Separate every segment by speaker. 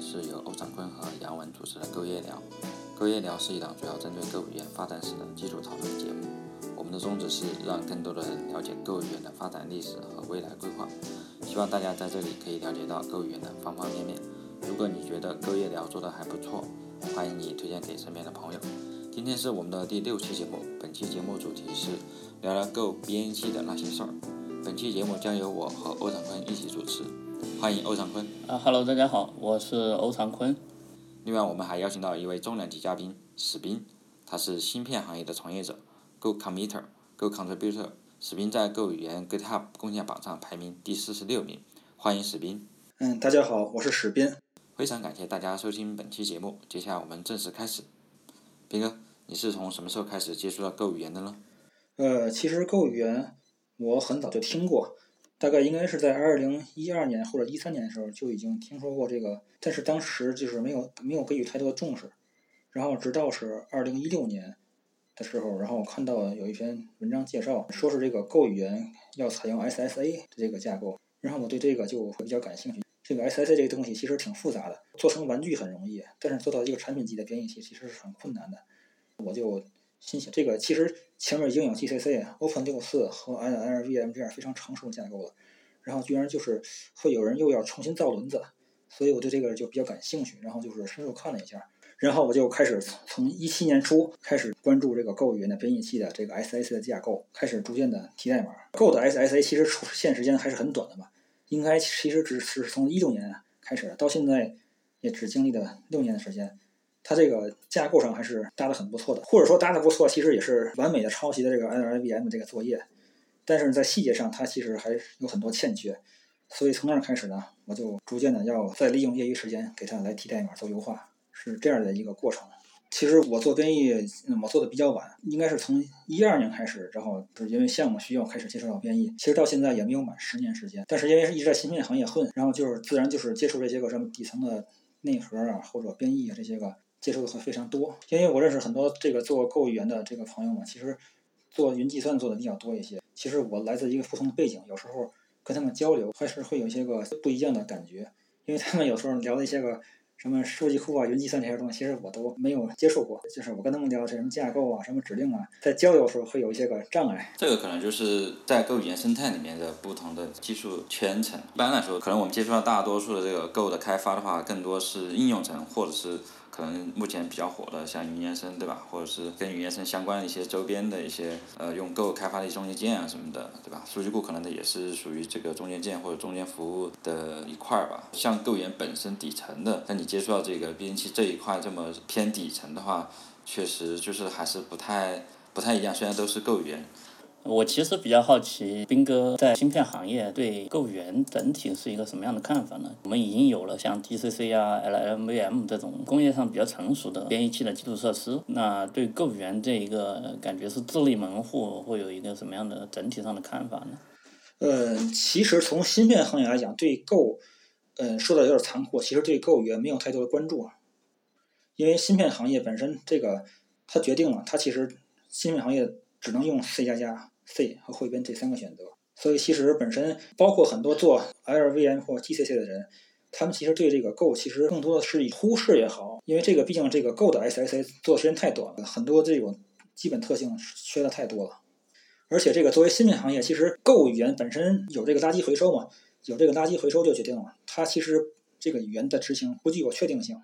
Speaker 1: 是由欧长坤和杨文主持的《购业聊》。《购业聊》是一档主要针对购物语言发展史的基础讨论节目。我们的宗旨是让更多的人了解购物语言的发展历史和未来规划。希望大家在这里可以了解到购物语言的方方面面。如果你觉得《Go 夜聊》做得还不错，欢迎你推荐给身边的朋友。今天是我们的第六期节目，本期节目主题是聊聊 Go 编译器的那些事儿。本期节目将由我和欧长坤一起主持。欢迎欧长坤。
Speaker 2: 啊哈喽，大家好，我是欧长坤。
Speaker 1: 另外，我们还邀请到一位重量级嘉宾史斌，他是芯片行业的从业者，Go Committer、Go Contributor。史斌在 Go 语言 GitHub 贡献榜上排名第四十六名。欢迎史斌。
Speaker 3: 嗯，大家好，我是史斌。
Speaker 1: 非常感谢大家收听本期节目。接下来我们正式开始。斌哥，你是从什么时候开始接触到 Go 语言的呢？
Speaker 3: 呃，其实 Go 语言我很早就听过。大概应该是在二零一二年或者一三年的时候就已经听说过这个，但是当时就是没有没有给予太多的重视。然后直到是二零一六年的时候，然后我看到有一篇文章介绍，说是这个 Go 语言要采用 SSA 的这个架构，然后我对这个就会比较感兴趣。这个 SSA 这个东西其实挺复杂的，做成玩具很容易，但是做到一个产品级的编译器其实是很困难的。我就心想，这个其实。前面已经有 GCC、Open 六四和 NLVM 这样非常成熟的架构了，然后居然就是会有人又要重新造轮子，所以我对这个就比较感兴趣，然后就是深入看了一下，然后我就开始从一七年初开始关注这个 Go 语言的编译器的这个 SSA 的架构，开始逐渐的提代码。Go 的 SSA 其实出现时间还是很短的嘛，应该其实只是从一六年开始，到现在也只经历了六年的时间。它这个架构上还是搭的很不错的，或者说搭的不错，其实也是完美的抄袭的这个 NLVM 这个作业，但是在细节上它其实还有很多欠缺，所以从那儿开始呢，我就逐渐的要再利用业余时间给它来提代码做优化，是这样的一个过程。其实我做编译，我做的比较晚，应该是从一二年开始，然后是因为项目需要开始接触到编译，其实到现在也没有满十年时间，但是因为是一直在芯片行业混，然后就是自然就是接触这些个什么底层的内核啊，或者编译啊这些个。接触的会非常多，因为我认识很多这个做 Go 语言的这个朋友嘛，其实做云计算做的比较多一些。其实我来自一个不同的背景，有时候跟他们交流还是会有一些个不一样的感觉，因为他们有时候聊的一些个什么数据库啊、云计算这些东西，其实我都没有接触过。就是我跟他们聊这什么架构啊、什么指令啊，在交流的时候会有一些个障碍。
Speaker 1: 这个可能就是在 Go 语言生态里面的不同的技术圈层。一般来说，可能我们接触到大多数的这个 Go 的开发的话，更多是应用层或者是。可能目前比较火的，像云原生，对吧？或者是跟云原生相关的一些周边的一些，呃，用 Go 开发的一些中间件啊什么的，对吧？数据库可能的也是属于这个中间件或者中间服务的一块儿吧。像 Go 语言本身底层的，那你接触到这个编辑器这一块这么偏底层的话，确实就是还是不太不太一样。虽然都是 Go 语言。
Speaker 2: 我其实比较好奇，斌哥在芯片行业对购源整体是一个什么样的看法呢？我们已经有了像 GCC 啊、L M V M 这种工业上比较成熟的编译器的基础设施，那对购源这一个感觉是自立门户，会有一个什么样的整体上的看法呢？
Speaker 3: 呃，其实从芯片行业来讲，对购呃，说的有点残酷，其实对购源没有太多的关注啊，因为芯片行业本身这个，它决定了它其实芯片行业只能用 C 加加。C 和汇编这三个选择，所以其实本身包括很多做 LVM 或 GCC 的人，他们其实对这个 Go 其实更多的是以忽视也好，因为这个毕竟这个 Go 的 SSA 做的时间太短了，很多这种基本特性缺的太多了。而且这个作为芯片行业，其实 Go 语言本身有这个垃圾回收嘛，有这个垃圾回收就决定了它其实这个语言的执行不具有确定性，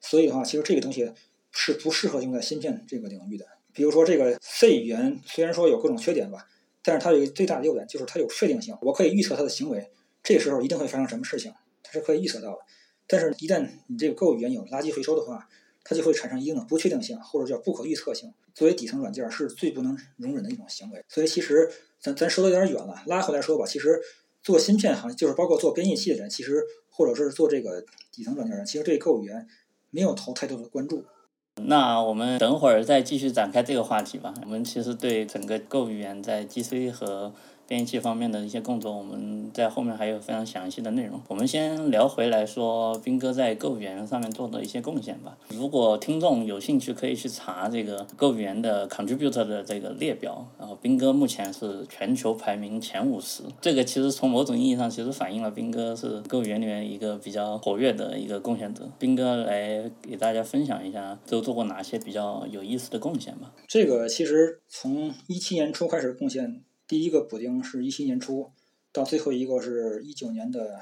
Speaker 3: 所以的话，其实这个东西是不适合用在芯片这个领域的。比如说这个 C 语言虽然说有各种缺点吧，但是它有一个最大的优点，就是它有确定性。我可以预测它的行为，这时候一定会发生什么事情，它是可以预测到的。但是，一旦你这个 Go 语言有垃圾回收的话，它就会产生一定的不确定性，或者叫不可预测性。作为底层软件，是最不能容忍的一种行为。所以，其实咱咱说的有点远了，拉回来说吧。其实做芯片行业，就是包括做编译器的人，其实或者是做这个底层软件人，其实对 Go 语言没有投太多的关注。
Speaker 2: 那我们等会儿再继续展开这个话题吧。我们其实对整个 Go 语言在 GC 和编译器方面的一些工作，我们在后面还有非常详细的内容。我们先聊回来说，斌哥在 Go 语言上面做的一些贡献吧。如果听众有兴趣，可以去查这个 Go 语言的 contributor 的这个列表。然后斌哥目前是全球排名前五十，这个其实从某种意义上其实反映了斌哥是 Go 语言里面一个比较活跃的一个贡献者。斌哥来给大家分享一下，都做过哪些比较有意思的贡献吧。
Speaker 3: 这个其实从一七年初开始贡献。第一个补丁是一七年初，到最后一个是一九年的，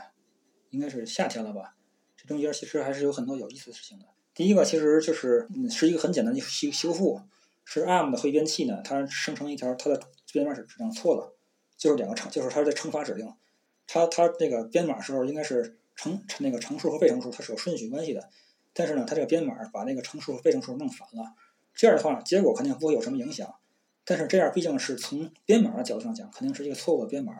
Speaker 3: 应该是夏天了吧？这中间其实还是有很多有意思的事情的。第一个其实就是是一个很简单的修修复，是 ARM 的汇编器呢，它生成一条它的编码是指令错了，就是两个乘，就是它的乘法指令，它它这个编码时候应该是乘那个乘数和被乘数它是有顺序关系的，但是呢，它这个编码把那个乘数和被乘数弄反了，这样的话结果肯定不会有什么影响。但是这样毕竟是从编码的角度上讲，肯定是一个错误的编码。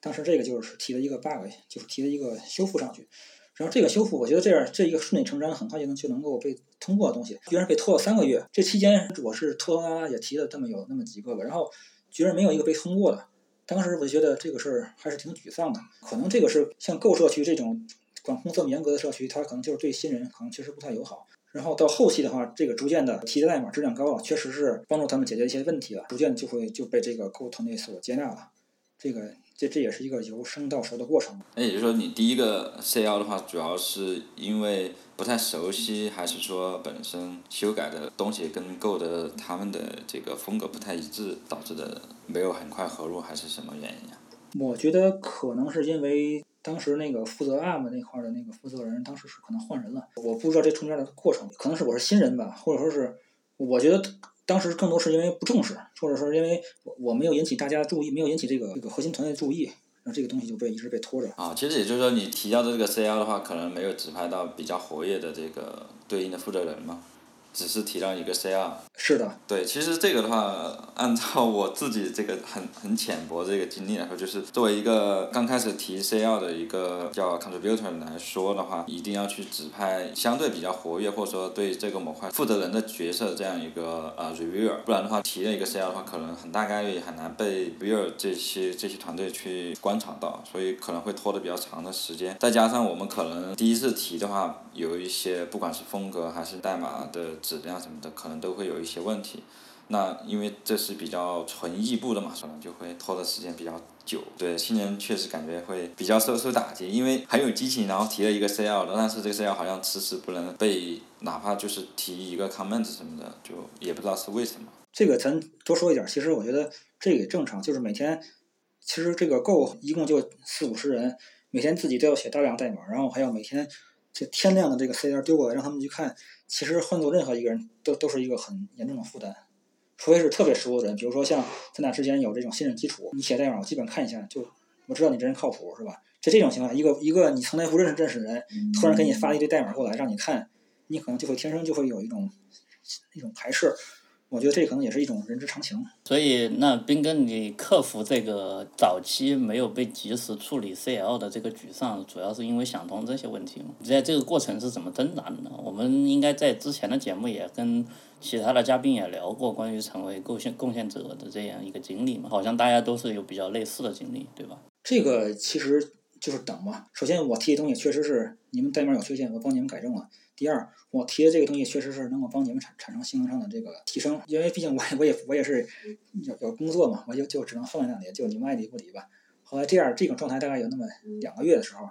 Speaker 3: 当时这个就是提了一个 bug，就是提了一个修复上去。然后这个修复，我觉得这样这一个顺理成章，很快就能就能够被通过的东西，居然被拖了三个月。这期间我是拖拖拉拉也提了这么有那么几个吧，然后居然没有一个被通过的。当时我就觉得这个事儿还是挺沮丧的。可能这个是像购社区这种管控这么严格的社区，它可能就是对新人可能确实不太友好。然后到后期的话，这个逐渐的提的代码质量高了，确实是帮助他们解决一些问题了，逐渐就会就被这个客户团队所接纳了。这个这这也是一个由生到熟的过程。
Speaker 1: 那也就是说，你第一个 CL 的话，主要是因为不太熟悉，还是说本身修改的东西跟 Go 的他们的这个风格不太一致，导致的没有很快合入，还是什么原因啊？
Speaker 3: 我觉得可能是因为。当时那个负责 ARM 那块的那个负责人，当时是可能换人了，我不知道这中间的过程，可能是我是新人吧，或者说是，我觉得当时更多是因为不重视，或者说因为我没有引起大家注意，没有引起这个这个核心团队的注意，那这个东西就被一直被拖着。
Speaker 1: 啊，其实也就是说，你提交的这个 CL 的话，可能没有指派到比较活跃的这个对应的负责人嘛。只是提到一个 C 二，
Speaker 3: 是的，
Speaker 1: 对，其实这个的话，按照我自己这个很很浅薄这个经历来说，就是作为一个刚开始提 C 二的一个叫 contributor 来说的话，一定要去指派相对比较活跃或者说对这个模块负责人的角色这样一个呃 reviewer，不然的话提了一个 C 二的话，可能很大概率很难被 reviewer 这些这些团队去观察到，所以可能会拖得比较长的时间。再加上我们可能第一次提的话，有一些不管是风格还是代码的。质量什么的可能都会有一些问题，那因为这是比较纯异步的嘛，可能就会拖的时间比较久。对新人确实感觉会比较受受打击，因为很有激情，然后提了一个 CL 的，但是这个 CL 好像迟迟不能被，哪怕就是提一个 comment 什么的，就也不知道是为什么。
Speaker 3: 这个咱多说一点，其实我觉得这也正常，就是每天，其实这个 Go 一共就四五十人，每天自己都要写大量代码，然后还要每天。这天亮的这个 C R 丢过来，让他们去看。其实换做任何一个人都都是一个很严重的负担，除非是特别熟的人，比如说像咱俩之间有这种信任基础，你写代码我基本看一下，就我知道你这人靠谱，是吧？在这种情况，一个一个你从来不认识认识的人，突然给你发一堆代码过来让你看，你可能就会天生就会有一种一种排斥。我觉得这可能也是一种人之常情。
Speaker 2: 所以，那斌哥，你克服这个早期没有被及时处理 CL 的这个沮丧，主要是因为想通这些问题吗？在这个过程是怎么挣扎的呢？我们应该在之前的节目也跟其他的嘉宾也聊过关于成为贡献贡献者的这样一个经历嘛？好像大家都是有比较类似的经历，对吧？
Speaker 3: 这个其实就是等嘛。首先，我提的东西确实是你们代码有缺陷，我帮你们改正了。第二，我提的这个东西确实是能够帮你们产产生性能上的这个提升，因为毕竟我我也我也是有有工作嘛，我就就只能放在那里，就你们爱理不理吧。后来这样这种状态大概有那么两个月的时候，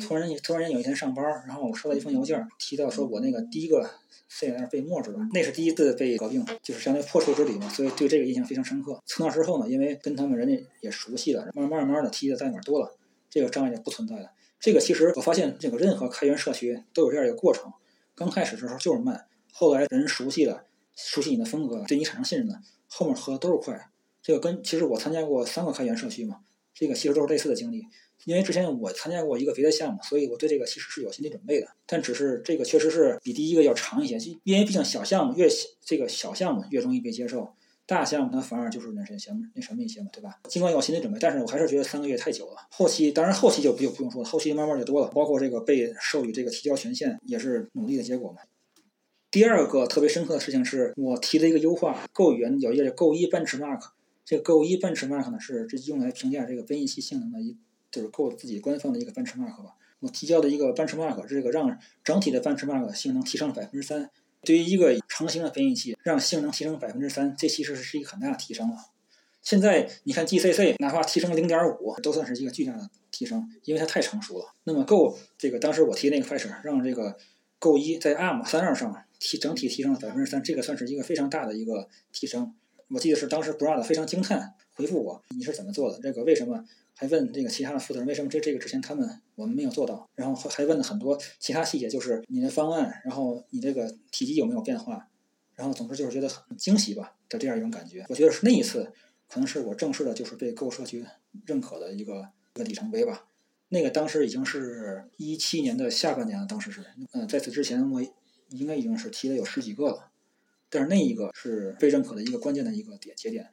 Speaker 3: 突然突然间有一天上班，然后我收到一封邮件，提到说我那个第一个 CL 被墨了，那是第一次被合并，就是相当于破处之旅嘛，所以对这个印象非常深刻。从那之后呢，因为跟他们人家也熟悉了，慢慢慢慢的提的代码多了，这个障碍就不存在了。这个其实我发现，这个任何开源社区都有这样一个过程。刚开始的时候就是慢，后来人熟悉了，熟悉你的风格，对你产生信任了，后面喝的都是快。这个跟其实我参加过三个开源社区嘛，这个其实都是类似的经历。因为之前我参加过一个别的项目，所以我对这个其实是有心理准备的。但只是这个确实是比第一个要长一些，因为毕竟小项目越这个小项目越容易被接受，大项目它反而就是那什么那什么一些嘛，对吧？尽管有心理准备，但是我还是觉得三个月太久了。后期当然后期就不就不用说了，后期慢慢就多了，包括这个被授予这个提交权限也是努力的结果嘛。第二个特别深刻的事情是我提的一个优化，Go 语言有一个 Go 一 benchmark，这个 Go 一 benchmark 呢是这用来评价这个编译器性能的一，就是 Go 自己官方的一个 benchmark 吧。我提交的一个 benchmark，这个让整体的 benchmark 性能提升了百分之三。对于一个成型的编译器，让性能提升百分之三，这其实是一个很大的提升了。现在你看 GCC，哪怕提升零点五，都算是一个巨大的提升，因为它太成熟了。那么 Go 这个当时我提那个 feature，让这个 Go 一在 ARM 三二上提整体提升了百分之三，这个算是一个非常大的一个提升。我记得是当时 Broad 非常惊叹回复我：“你是怎么做的？这个为什么？”还问这个其他的负责人为什么这这个之前他们我们没有做到？然后还问了很多其他细节，就是你的方案，然后你这个体积有没有变化？然后总之就是觉得很惊喜吧的这样一种感觉。我觉得是那一次可能是我正式的就是被 Go 社区认可的一个一个里程碑吧。那个当时已经是一七年的下半年了，当时是嗯，在此之前我应该已经是提了有十几个了。但是那一个是被认可的一个关键的一个点节点，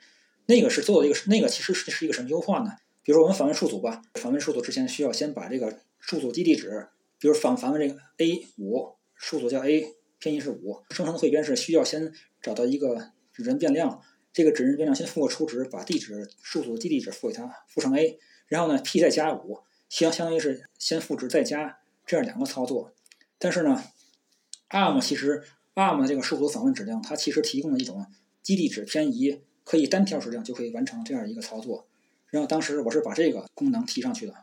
Speaker 3: 那个是做的一个那个其实是是一个什么优化呢？比如说我们访问数组吧，访问数组之前需要先把这个数组基地址，比如访访问这个 A 五数组叫 A，偏移是五，生成的汇编是需要先找到一个指针变量，这个指针变量先赋个初值，把地址数组基地址赋给它，赋成 A，然后呢 P 再加五，相相当于是先赋值再加这样两个操作。但是呢，ARM 其实。ARM 的这个数组访问指令，它其实提供了一种基地址偏移，可以单条指令就可以完成这样一个操作。然后当时我是把这个功能提上去的，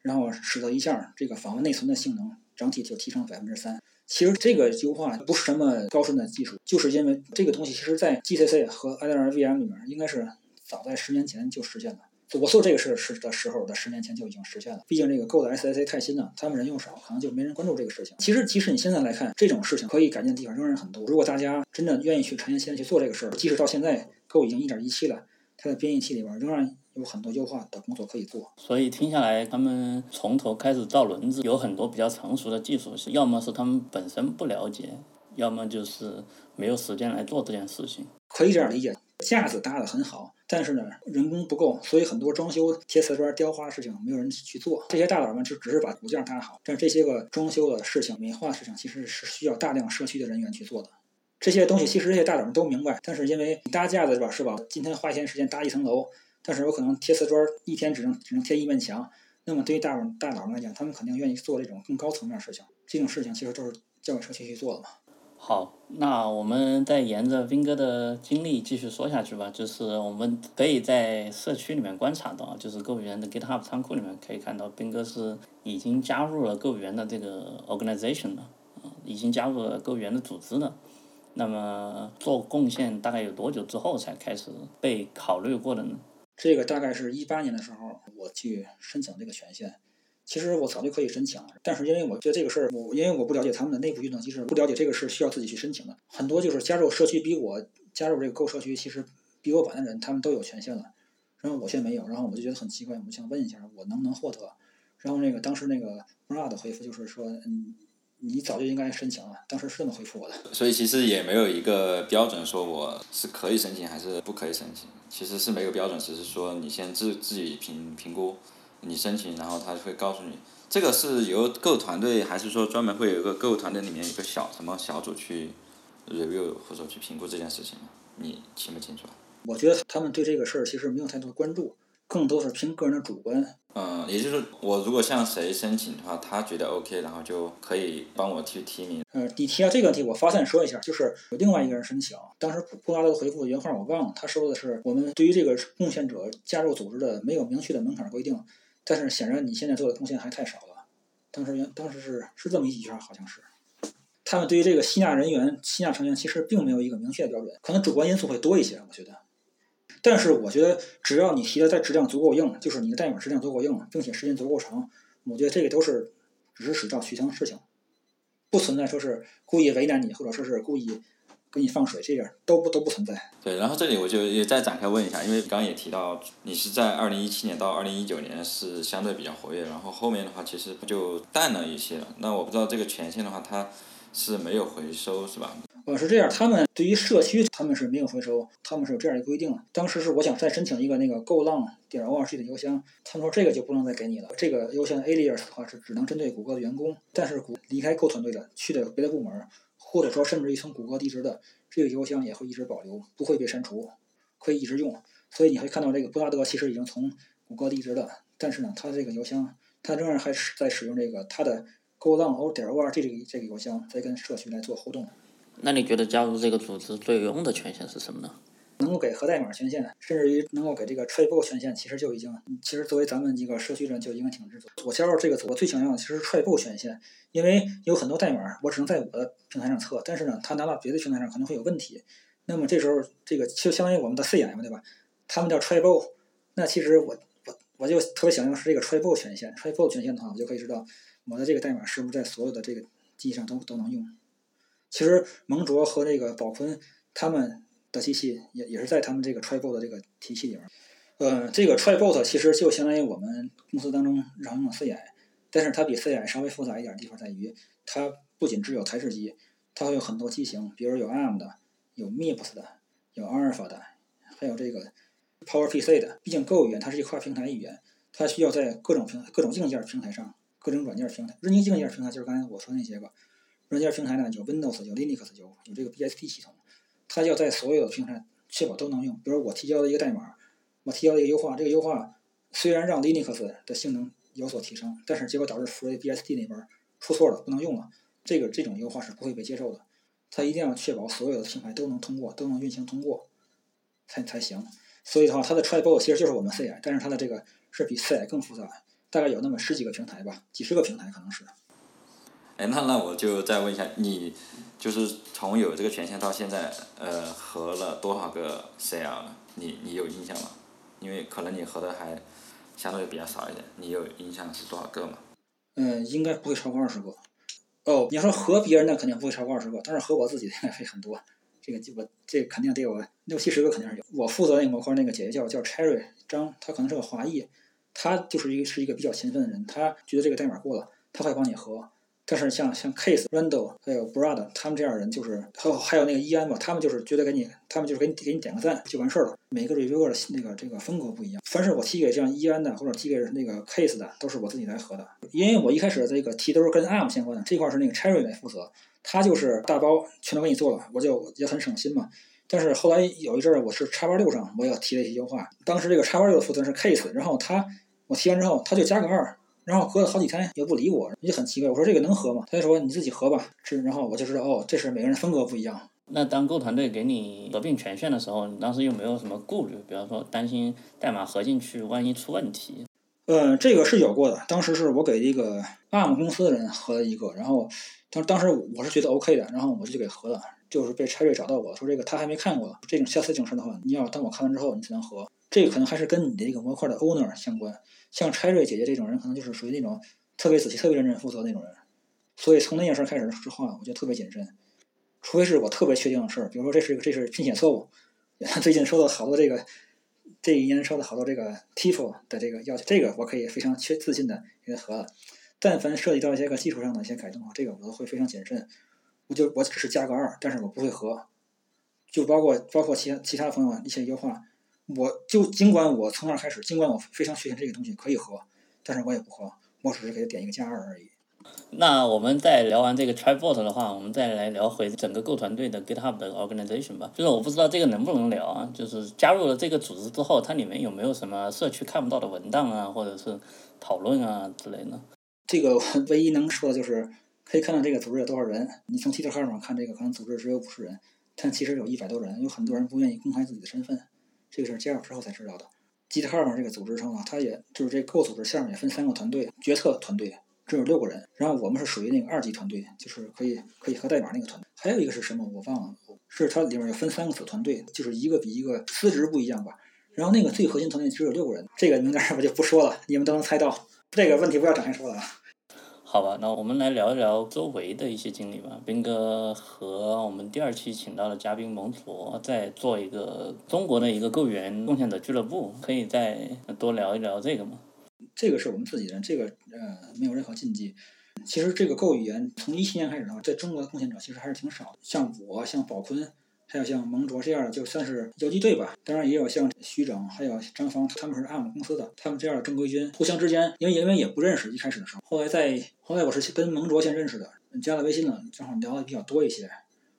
Speaker 3: 然后使得一下这个访问内存的性能整体就提升了百分之三。其实这个优化不是什么高深的技术，就是因为这个东西其实在 GCC 和 LLVM 里面应该是早在十年前就实现了。我做这个事时的时候的十年前就已经实现了，毕竟这个 Go 的 SSA 太新了，他们人又少，可能就没人关注这个事情。其实，即使你现在来看，这种事情可以改进的地方仍然很多。如果大家真的愿意去沉下心去做这个事儿，即使到现在 Go 已经一点一七了，它的编译器里边仍然有很多优化的工作可以做。
Speaker 2: 所以听下来，他们从头开始造轮子，有很多比较成熟的技术，是要么是他们本身不了解，要么就是没有时间来做这件事情。
Speaker 3: 可以这样理解，架子搭的很好。但是呢，人工不够，所以很多装修、贴瓷砖、雕花的事情没有人去做。这些大佬们就只是把骨架搭好，但是这些个装修的事情、美化的事情，其实是需要大量社区的人员去做的。这些东西其实这些大佬们都明白，但是因为你搭架子是吧？是吧？今天花一天时间搭一层楼，但是有可能贴瓷砖一天只能只能贴一面墙。那么对于大佬大佬们来讲，他们肯定愿意做这种更高层面的事情。这种事情其实都是交给社区去做的嘛。
Speaker 2: 好，那我们再沿着斌哥的经历继续说下去吧。就是我们可以在社区里面观察到，就是购物园的 GitHub 仓库里面可以看到，斌哥是已经加入了购物园的这个 organization 了，啊，已经加入了购物园的组织了。那么做贡献大概有多久之后才开始被考虑过的呢？
Speaker 3: 这个大概是一八年的时候，我去申请这个权限。其实我早就可以申请了，但是因为我觉得这个事儿，我因为我不了解他们的内部运作机制，不了解这个是需要自己去申请的。很多就是加入社区比我加入这个购社区其实比我晚的人，他们都有权限了，然后我现在没有，然后我就觉得很奇怪，我想问一下，我能不能获得？然后那个当时那个 Brad 的回复就是说，嗯，你早就应该申请了，当时是这么回复我的。
Speaker 1: 所以其实也没有一个标准说我是可以申请还是不可以申请，其实是没有标准，只是说你先自自己评评估。你申请，然后他会告诉你，这个是由购团队，还是说专门会有一个购团队里面有个小什么小组去 review 或者去评估这件事情？你清不清楚？
Speaker 3: 我觉得他们对这个事儿其实没有太多关注，更多是凭个人的主观。
Speaker 1: 嗯，也就是，我如果向谁申请的话，他觉得 OK，然后就可以帮我去提名。
Speaker 3: 呃，你提到这个问题，我发散说一下，就是有另外一个人申请，当时布拉德回复的原话我忘了，他说的是我们对于这个贡献者加入组织的没有明确的门槛规定。但是显然你现在做的贡献还太少了，当时原当时是是这么一句话，好像是，他们对于这个吸纳人员、吸纳成员其实并没有一个明确的标准，可能主观因素会多一些，我觉得。但是我觉得只要你提的在质量足够硬，就是你的代码质量足够硬，并且时间足够长，我觉得这个都是只是水到渠成的事情，不存在说是故意为难你，或者说是故意。给你放水，这样都不都不存在。
Speaker 1: 对，然后这里我就也再展开问一下，因为刚刚也提到，你是在二零一七年到二零一九年是相对比较活跃，然后后面的话其实就淡了一些了。那我不知道这个权限的话，它是没有回收是吧？
Speaker 3: 呃，是这样，他们对于社区他们是没有回收，他们是有这样的规定。当时是我想再申请一个那个 go long 点 org 的邮箱，他们说这个就不能再给你了。这个邮箱 alias 的话是只能针对谷歌的员工，但是谷离开 go 团队的去的别的部门。或者说，甚至于从谷歌离职的这个邮箱也会一直保留，不会被删除，可以一直用。所以你会看到这个布拉德其实已经从谷歌离职的，但是呢，他这个邮箱他仍然还是在使用这个他的 go long o 点 org 这个这个邮箱在跟社区来做互动。
Speaker 2: 那你觉得加入这个组织最有用的权限是什么呢？
Speaker 3: 能够给核代码权限，甚至于能够给这个 tribal 权限，其实就已经，其实作为咱们一个社区人就应该挺知足。我加入这个组，我最想要的其实是 tribal 权限，因为有很多代码我只能在我的平台上测，但是呢，它拿到别的平台上可能会有问题。那么这时候，这个就相当于我们的 CM 对吧？他们叫 tribal，那其实我我我就特别想要是这个 tribal 权限，tribal 权限的话，我就可以知道我的这个代码是不是在所有的这个机器上都都能用。其实蒙卓和这个宝坤他们。的机器也也是在他们这个 Tribot 的这个体系里面，呃，这个 Tribot 其实就相当于我们公司当中常用的 CI，但是它比 CI 稍微复杂一点的地方在于，它不仅只有台式机，它会有很多机型，比如有 ARM 的，有 MIPS 的，有 Alpha 的，还有这个 PowerPC 的。毕竟 Go 语言它是一跨平台语言，它需要在各种平各种硬件平台上，各种软件平台，硬件平台就是刚才我说那些个软件平台呢，有 Windows，有 Linux，有有这个 BSD 系统。它要在所有的平台确保都能用。比如我提交的一个代码，我提交了一个优化，这个优化虽然让 Linux 的性能有所提升，但是结果导致 FreeBSD 那边出错了，不能用了。这个这种优化是不会被接受的。它一定要确保所有的平台都能通过，都能运行通过，才才行。所以的话，它的 Tribal 其实就是我们 CI，但是它的这个是比 CI 更复杂，大概有那么十几个平台吧，几十个平台可能是。
Speaker 1: 哎，那那我就再问一下，你就是从有这个权限到现在，呃，合了多少个 CL 了？你你有印象吗？因为可能你合的还相对比较少一点，你有印象是多少个吗？
Speaker 3: 嗯，应该不会超过二十个。哦，你要说合别人的肯定不会超过二十个，但是合我自己的应该会很多。这个我这肯定得有六七十个肯定是有。我负责那个模块那个姐姐叫叫 Cherry 张，她可能是个华裔，她就是一个是一个比较勤奋的人，她觉得这个代码过了，她会帮你合。但是像像 Case、Randall 还有 Brad 他们这样的人，就是还有还有那个伊安吧，他们就是觉得给你，他们就是给你给你点个赞就完事儿了。每个 reviewer 的那个这个风格不一样。凡是我提给这样伊安的或者提给那个 Case 的，都是我自己来合的。因为我一开始这个提都是跟 ARM 相关的，这块是那个 Cherry 来负责，他就是大包全都给你做了，我就也很省心嘛。但是后来有一阵儿我是叉八六上，我也提了一些优化。当时这个叉八六的负责人是 Case，然后他我提完之后，他就加个二。然后合了好几天也不理我，也很奇怪。我说这个能合吗？他就说你自己合吧。是，然后我就知道哦，这是每个人风格不一样。
Speaker 2: 那当购团队给你合并权限的时候，你当时有没有什么顾虑？比方说担心代码合进去万一出问题？
Speaker 3: 呃，这个是有过的。当时是我给一个 ARM 公司的人合了一个，然后当当时我是觉得 OK 的，然后我就给合了。就是被 Cherry 找到我说这个他还没看过，这种瑕疵这种事的话，你要等我看完之后你才能合。这个可能还是跟你的这个模块的 owner 相关。像 Cherry 姐姐这种人，可能就是属于那种特别仔细、特别认真负责那种人，所以从那件事开始之后啊，我就特别谨慎，除非是我特别确定的事，比如说这是这是拼写错误，最近收到好多这个这一年收到好多这个 TIFO 的这个要求，这个我可以非常确自信的给他合了。但凡涉及到一些个技术上的一些改动啊，这个我都会非常谨慎，我就我只是加个二，但是我不会合，就包括包括其他其他朋友一些优化。我就尽管我从那儿开始，尽管我非常确信这个东西可以喝，但是我也不喝，我只是给他点一个加二而已。
Speaker 2: 那我们在聊完这个 Tribot 的话，我们再来聊回整个 Go 团队的 GitHub 的 organization 吧。就是我不知道这个能不能聊啊？就是加入了这个组织之后，它里面有没有什么社区看不到的文档啊，或者是讨论啊之类的？
Speaker 3: 这个唯一能说的就是可以看到这个组织有多少人。你从 Twitter 上看，这个可能组织只有五十人，但其实有一百多人，有很多人不愿意公开自己的身份。这个是加入之后才知道的。GitHub 这个组织上啊，它也就是这各组织下面也分三个团队，决策团队只有六个人，然后我们是属于那个二级团队，就是可以可以核代码那个团队。还有一个是什么我忘了，是它里面有分三个子团队，就是一个比一个资质不一样吧。然后那个最核心团队只有六个人，这个名单我就不说了，你们都能猜到。这个问题不要展开说了啊。
Speaker 2: 好吧，那我们来聊一聊周围的一些经历吧。斌哥和我们第二期请到的嘉宾蒙卓在做一个中国的一个购员贡献者俱乐部，可以再多聊一聊这个吗？
Speaker 3: 这个是我们自己人，这个呃没有任何禁忌。其实这个购语言从一七年开始的话，在中国的贡献者其实还是挺少的，像我，像宝坤。还有像蒙卓这样的，就算是游击队吧。当然也有像徐整，还有张芳，他们是按我们公司的，他们这样的正规军，互相之间，因为因为也不认识，一开始的时候，后来在后来我是跟蒙卓先认识的，加了微信了，正好聊的比较多一些。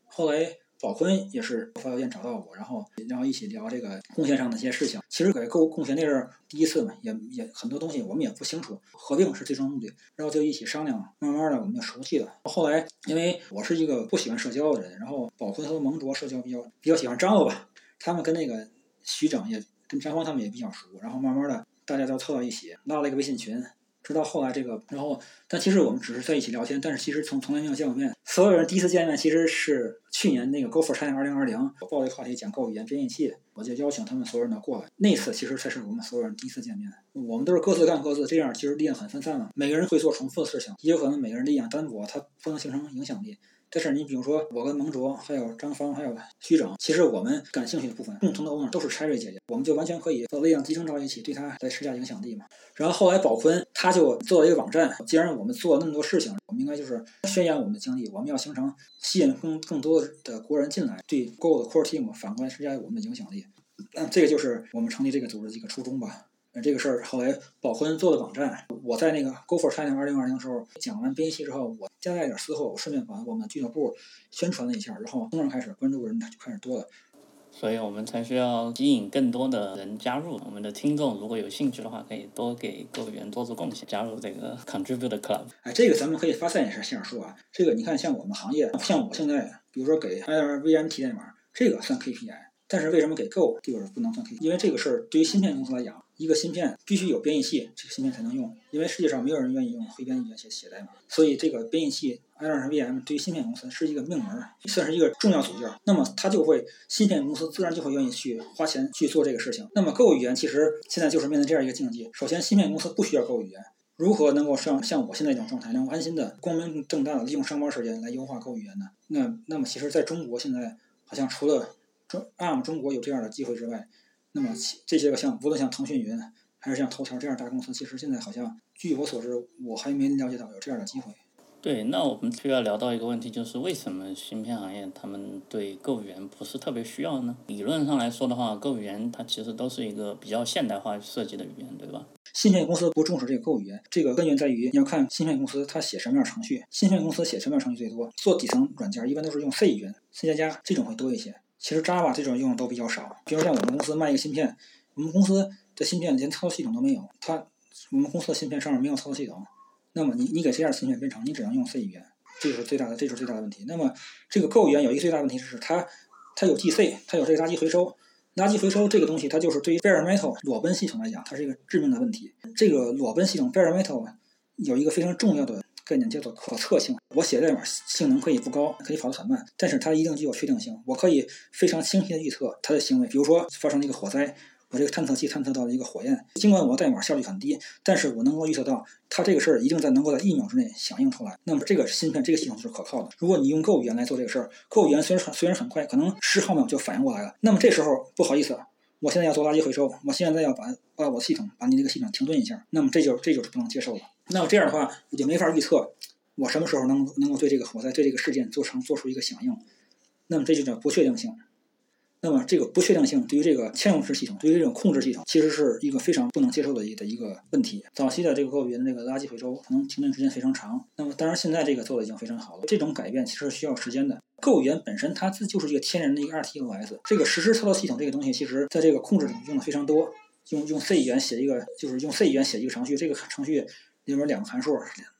Speaker 3: 后来宝坤也是发邮件找到我，然后然后一起聊这个贡献上的一些事情。其实给购贡献那阵儿第一次嘛，也也很多东西我们也不清楚，合并是最终目的，然后就一起商量，慢慢的我们就熟悉了。后来因为我是一个不喜欢社交的人，然后宝坤和蒙卓社交比较比较喜欢张罗吧，他们跟那个徐整也跟张峰他们也比较熟，然后慢慢的大家都凑到一起，拉了一个微信群。直到后来这个，然后，但其实我们只是在一起聊天，但是其实从从来没有见过面。所有人第一次见面其实是去年那个 Go for China 二零二零，我报了一个话题讲 Go 语言编译器，我就邀请他们所有人都过来。那次其实才是我们所有人第一次见面。我们都是各自干各自，这样其实力量很分散嘛。每个人会做重复的事情，也有可能每个人力量单薄，他不能形成影响力。但是你比如说，我跟蒙卓，还有张芳，还有徐整，其实我们感兴趣的部分，共同的欧姆都是 Cherry 姐姐，我们就完全可以和力量集成到一起，对她来施加影响力嘛。然后后来宝坤他就做了一个网站，既然我们做了那么多事情，我们应该就是宣扬我们的经历，我们要形成吸引更更多的国人进来，对 Gold Core Team 反过来施加我们的影响力。嗯，这个就是我们成立这个组织的一个初衷吧。这个事儿后来宝坤做的网站，我在那个 Go for China 二零二零的时候讲完编译器之后，我加了一点私货，我顺便把我们的俱乐部宣传了一下，然后从那开始关注的人他就开始多了。
Speaker 2: 所以我们才需要吸引更多的人加入。我们的听众如果有兴趣的话，可以多给各位员多做贡献，加入这个 Contribute Club。
Speaker 3: 哎，这个咱们可以发散一下线说啊。这个你看，像我们行业，像我现在，比如说给 IRVM 提代码，这个算 KPI，但是为什么给 Go 就是不能算 KPI？因为这个事儿对于芯片公司来讲。一个芯片必须有编译器，这个芯片才能用。因为世界上没有人愿意用会编译写写代码，所以这个编译器 IRVM 对于芯片公司是一个命门，算是一个重要组件。那么它就会芯片公司自然就会愿意去花钱去做这个事情。那么 Go 语言其实现在就是面临这样一个境地：首先，芯片公司不需要 Go 语言，如何能够像像我现在这种状态，能够安心的光明正大的利用上班时间来优化 Go 语言呢？那那么其实在中国现在好像除了中 ARM 中国有这样的机会之外，那么这些个像无论像腾讯云还是像头条这样大公司，其实现在好像据我所知，我还没了解到有这样的机会。
Speaker 2: 对，那我们就要聊到一个问题，就是为什么芯片行业他们对购语言不是特别需要呢？理论上来说的话，购语言它其实都是一个比较现代化设计的语言，对吧？
Speaker 3: 芯片公司不重视这个购语言，这个根源在于你要看芯片公司它写什么样程序。芯片公司写什么样程序最多？做底层软件一般都是用 C 语言、C 加加这种会多一些。其实 Java 这种用的都比较少。比如像我们公司卖一个芯片，我们公司的芯片连操作系统都没有，它我们公司的芯片上面没有操作系统。那么你你给这样芯片编程，你只能用 C 语言，这是最大的，这是最大的问题。那么这个 Go 语言有一个最大的问题是它它有 GC，它有这个垃圾回收。垃圾回收这个东西，它就是对于 bare metal 裸奔系统来讲，它是一个致命的问题。这个裸奔系统 bare metal 有一个非常重要的。概念叫做可测性。我写代码性能可以不高，可以跑得很慢，但是它一定具有确定性。我可以非常清晰的预测它的行为。比如说发生了一个火灾，我这个探测器探测到了一个火焰。尽管我的代码效率很低，但是我能够预测到它这个事儿一定在能够在一秒之内响应出来。那么这个芯片这个系统就是可靠的。如果你用 Go 语言来做这个事儿，Go 语言虽然很虽然很快，可能十毫秒就反应过来了。那么这时候不好意思，我现在要做垃圾回收，我现在要把把我的系统把你这个系统停顿一下。那么这就这就是不能接受的。那么这样的话，我就没法预测。我什么时候能能够对这个火灾、对这个事件做成做出一个响应？那么这就叫不确定性。那么这个不确定性对于这个嵌入式系统、对于这种控制系统，其实是一个非常不能接受的一的一个问题。早期的这个购物云的这个垃圾回收可能停顿时间非常长。那么当然现在这个做的已经非常好了。这种改变其实需要时间的。购物云本身它自就是一个天然的一个 RTOS。这个实时操作系统这个东西，其实在这个控制里用的非常多。用用 C 语言写一个，就是用 C 语言写一个程序，这个程序里面两个函数。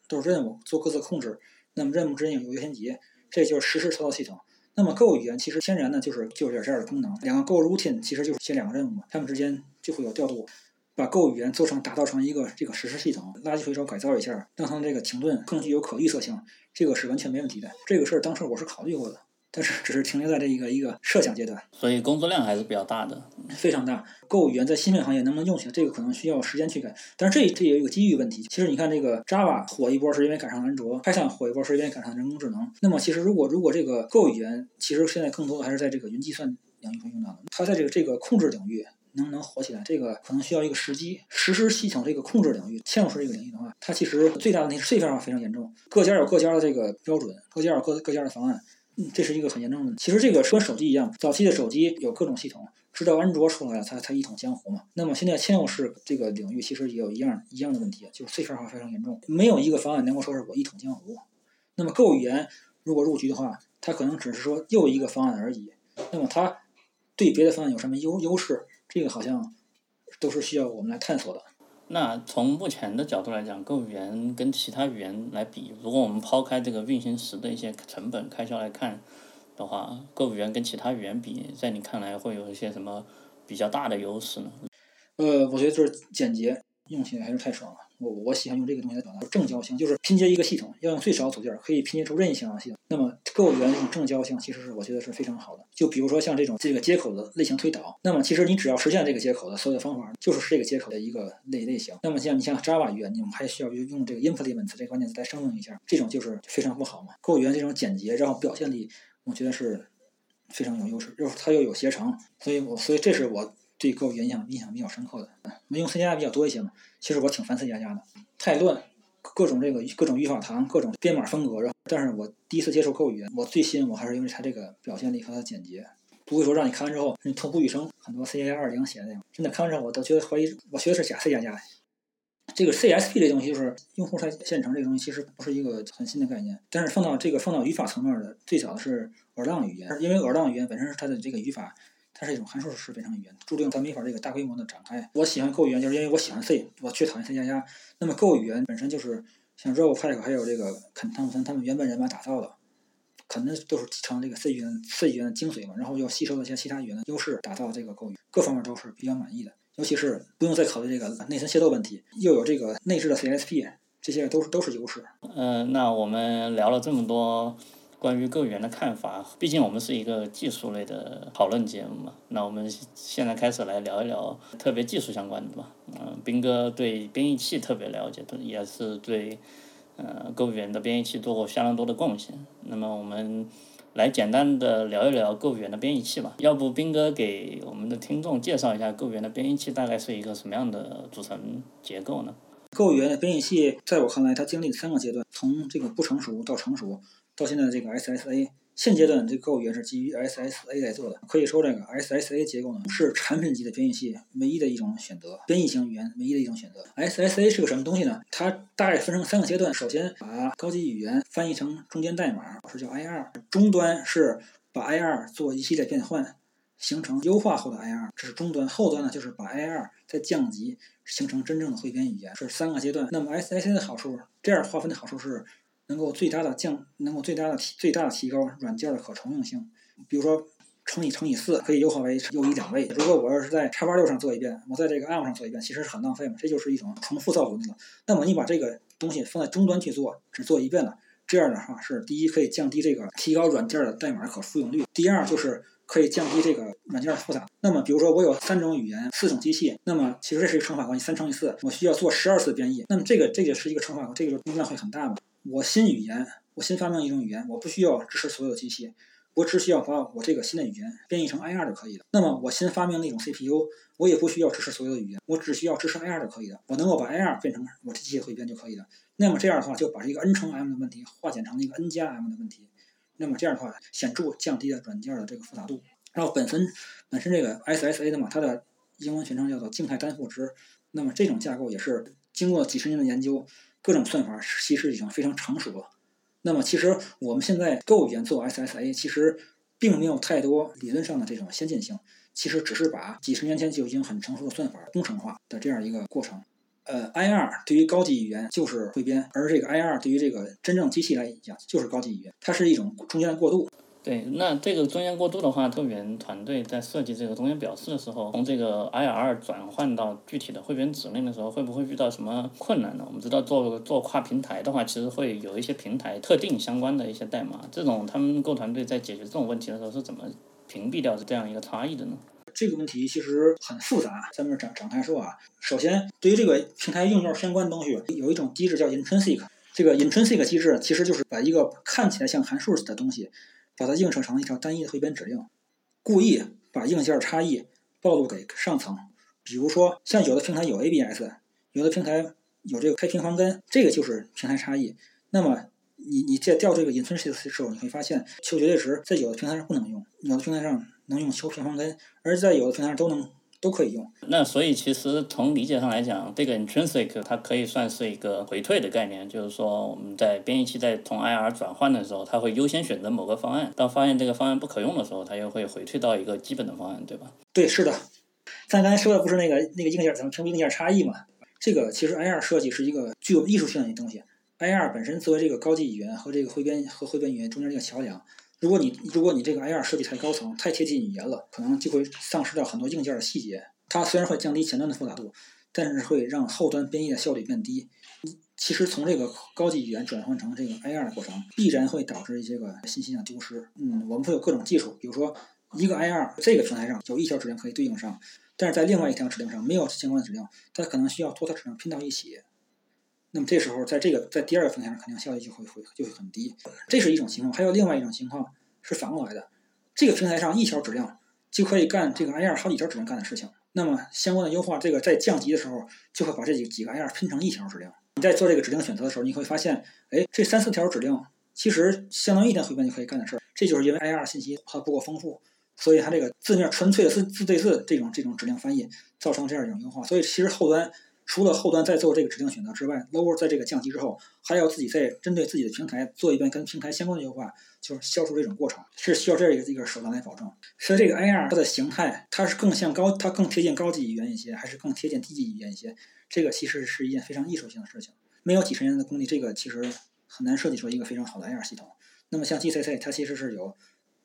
Speaker 3: 都是任务做各自控制，那么任务之间有优先级，这就是实时操作系统。那么 Go 语言其实天然的就是就是有这样的功能，两个 Go routine 其实就是写两个任务，它们之间就会有调度，把 Go 语言做成打造成一个这个实时系统，垃圾回收改造一下，让它们这个停顿更具有可预测性，这个是完全没问题的。这个事儿当时我是考虑过的。但是只是停留在这一个一个设想阶段，
Speaker 2: 所以工作量还是比较大的，
Speaker 3: 非常大。Go 语言在芯片行业能不能用起来，这个可能需要时间去改。但是这这也有一个机遇问题。其实你看，这个 Java 火一波是因为赶上安卓，Python 火一波是因为赶上人工智能。那么其实如果如果这个 Go 语言，其实现在更多的还是在这个云计算领域中用到的。它在这个这个控制领域能能火起来，这个可能需要一个时机。实施系统这个控制领域、嵌入式这个领域的话，它其实最大的问题是碎片化非常严重，各家有各家的这个标准，各家有各各家的方案。嗯，这是一个很严重的。其实这个跟手机一样，早期的手机有各种系统，直到安卓出来了，才才一统江湖嘛。那么现在嵌入式这个领域其实也有一样一样的问题，就是碎片化非常严重，没有一个方案能够说是我一统江湖。那么 Go 语言如果入局的话，它可能只是说又一个方案而已。那么它对别的方案有什么优优势？这个好像都是需要我们来探索的。
Speaker 2: 那从目前的角度来讲，Go 语言跟其他语言来比，如果我们抛开这个运行时的一些成本开销来看的话，Go 语言跟其他语言比，在你看来会有一些什么比较大的优势呢？
Speaker 3: 呃，我觉得就是简洁，用起来还是太爽了。我我喜欢用这个东西来表达正交性，就是拼接一个系统要用最少组件可以拼接出任意形状系统。那么 Go 语言这种正交性其实是我觉得是非常好的。就比如说像这种这个接口的类型推导，那么其实你只要实现这个接口的所有的方法，就是这个接口的一个类类型。那么像你像 Java 语言，你们还需要用这个 implements 这个关键词来声明一下，这种就是非常不好嘛。Go 语言这种简洁，然后表现力，我觉得是非常有优势，又它又有携程，所以我所以这是我。对 Go 影响印象比较深刻的，我用 C 加加比较多一些嘛。其实我挺烦 C 加加的，太乱，各种这个各种语法堂，各种编码风格。然后，但是我第一次接触 Go 语言，我最吸引我还是因为它这个表现力和它的简洁，不会说让你看完之后你痛不欲生。很多 C 加加二零写的那种，真的看完之后我都觉得怀疑，我学的是假 C 加加。这个 CSP 这东西就是用户在线程这个东西，其实不是一个很新的概念。但是放到这个放到语法层面的，最早的是 Erlang 语言，因为 Erlang 语言本身是它的这个语法。它是一种函数式编程语言，注定它没法这个大规模的展开。我喜欢 Go 语言，就是因为我喜欢 C，我去讨厌 C 加加。那么 Go 语言本身就是像 r o b p a c k 还有这个肯汤普森他们原本人马打造的，肯定都是继承这个 C 语言 C 语言的精髓嘛，然后又吸收了一些其他语言的优势，打造这个 Go 语，各方面都是比较满意的。尤其是不用再考虑这个内存泄露问题，又有这个内置的 CSP，这些都是都是优势。
Speaker 2: 嗯，那我们聊了这么多。关于 Go 语言的看法，毕竟我们是一个技术类的讨论节目嘛，那我们现在开始来聊一聊特别技术相关的吧。嗯，斌哥对编译器特别了解，也是对呃 Go 语言的编译器做过相当多的贡献。那么我们来简单的聊一聊 Go 语言的编译器吧。要不斌哥给我们的听众介绍一下 Go 语言的编译器大概是一个什么样的组成结构呢
Speaker 3: ？Go 语言的编译器在我看来，它经历三个阶段，从这个不成熟到成熟。到现在这个 SSA 现阶段，这个 Go 语言是基于 SSA 来做的。可以说，这个 SSA 结构呢是产品级的编译器唯一的一种选择，编译型语言唯一的一种选择。SSA 是个什么东西呢？它大概分成三个阶段。首先，把高级语言翻译成中间代码，是叫 IR。终端是把 IR 做一系列变换，形成优化后的 IR，这是终端。后端呢，就是把 IR 再降级，形成真正的汇编语言。是三个阶段。那么 SSA 的好处，这样划分的好处是。能够最大的降，能够最大的提最大的提高软件的可重用性。比如说，乘以乘以四可以优化为又一两位。如果我要是在叉八六上做一遍，我在这个 ARM 上做一遍，其实是很浪费嘛。这就是一种重复造作的。那么你把这个东西放在终端去做，只做一遍了，这样的话是第一可以降低这个提高软件的代码可复用率。第二就是可以降低这个软件的复杂。那么比如说我有三种语言，四种机器，那么其实这是一个乘法关系，三乘以四，我需要做十二次编译。那么这个这个是一个乘法，这个工量会很大嘛？我新语言，我新发明一种语言，我不需要支持所有机器，我只需要把我这个新的语言编译成 IR 就可以了。那么我新发明那种 CPU，我也不需要支持所有的语言，我只需要支持 IR 就可以了。我能够把 IR 变成我这机器汇编就可以了。那么这样的话，就把这个 n 乘 m 的问题化简成了一个 n 加 m 的问题。那么这样的话，显著降低了软件的这个复杂度。然后本身本身这个 SSA 的嘛，它的英文全称叫做静态单赋值。那么这种架构也是经过几十年的研究。各种算法其实已经非常成熟了。那么，其实我们现在 Go 语言做 SSA，其实并没有太多理论上的这种先进性，其实只是把几十年前就已经很成熟的算法工程化的这样一个过程。呃，IR 对于高级语言就是汇编，而这个 IR 对于这个真正机器来讲就是高级语言，它是一种中间的过渡。
Speaker 2: 对，那这个中间过渡的话，特源团队在设计这个中间表示的时候，从这个 IR 转换到具体的汇编指令的时候，会不会遇到什么困难呢？我们知道做做跨平台的话，其实会有一些平台特定相关的一些代码，这种他们各团队在解决这种问题的时候是怎么屏蔽掉这样一个差异的呢？
Speaker 3: 这个问题其实很复杂，咱们展展开说啊。首先，对于这个平台应用相关的东西，有一种机制叫 intrinsic，这个 intrinsic 机制其实就是把一个看起来像函数的东西。把它映射成一条单一的汇编指令，故意把硬件差异暴露给上层。比如说，像有的平台有 ABS，有的平台有这个开平方根，这个就是平台差异。那么，你你在调这个 intrinsic 的时候，你会发现求绝对值在有的平台上不能用，有的平台上能用求平方根，而在有的平台上都能都可以用。
Speaker 2: 那所以其实从理解上来讲，这个 intrinsic 它可以算是一个回退的概念，就是说我们在编译器在从 IR 转换的时候，它会优先选择某个方案，当发现这个方案不可用的时候，它又会回退到一个基本的方案，对吧？
Speaker 3: 对，是的。咱刚才说的不是那个那个硬件怎么屏蔽硬件差异嘛？这个其实 IR 设计是一个具有艺术性的东西。IR 本身作为这个高级语言和这个汇编和汇编语言中间这个桥梁，如果你如果你这个 IR 设计太高层、太贴近语言了，可能就会丧失掉很多硬件的细节。它虽然会降低前端的复杂度，但是会让后端编译的效率变低。其实从这个高级语言转换成这个 IR 的过程，必然会导致一些个信息上丢失。嗯，我们会有各种技术，比如说一个 IR 这个平台上有一条指令可以对应上，但是在另外一条指令上没有相关的指令，它可能需要多条指令拼到一起。那么这时候在这个在第二个平台上肯定效率就会会就会很低。这是一种情况，还有另外一种情况是反过来的，这个平台上一条指令就可以干这个 IR 好几条指令干的事情。那么相关的优化，这个在降级的时候就会把这几几个 IR 拼成一条指令。你在做这个指令选择的时候，你会发现，哎，这三四条指令其实相当于一条汇编就可以干的事儿。这就是因为 IR 信息它不够丰富，所以它这个字面纯粹的字字对字这种这种指令翻译造成这样一种优化。所以其实后端除了后端在做这个指令选择之外，lower 在这个降级之后，还要自己再针对自己的平台做一遍跟平台相关的优化，就是消除这种过程，是需要这样一个一个手段来保证。所以这个 IR 它的形态，它是更像高，它更贴近高级语言一些，还是更贴近低级语言一些？这个其实是一件非常艺术性的事情，没有几十年的功力，这个其实很难设计出一个非常好的 IR 系统。那么像 GCC，它其实是有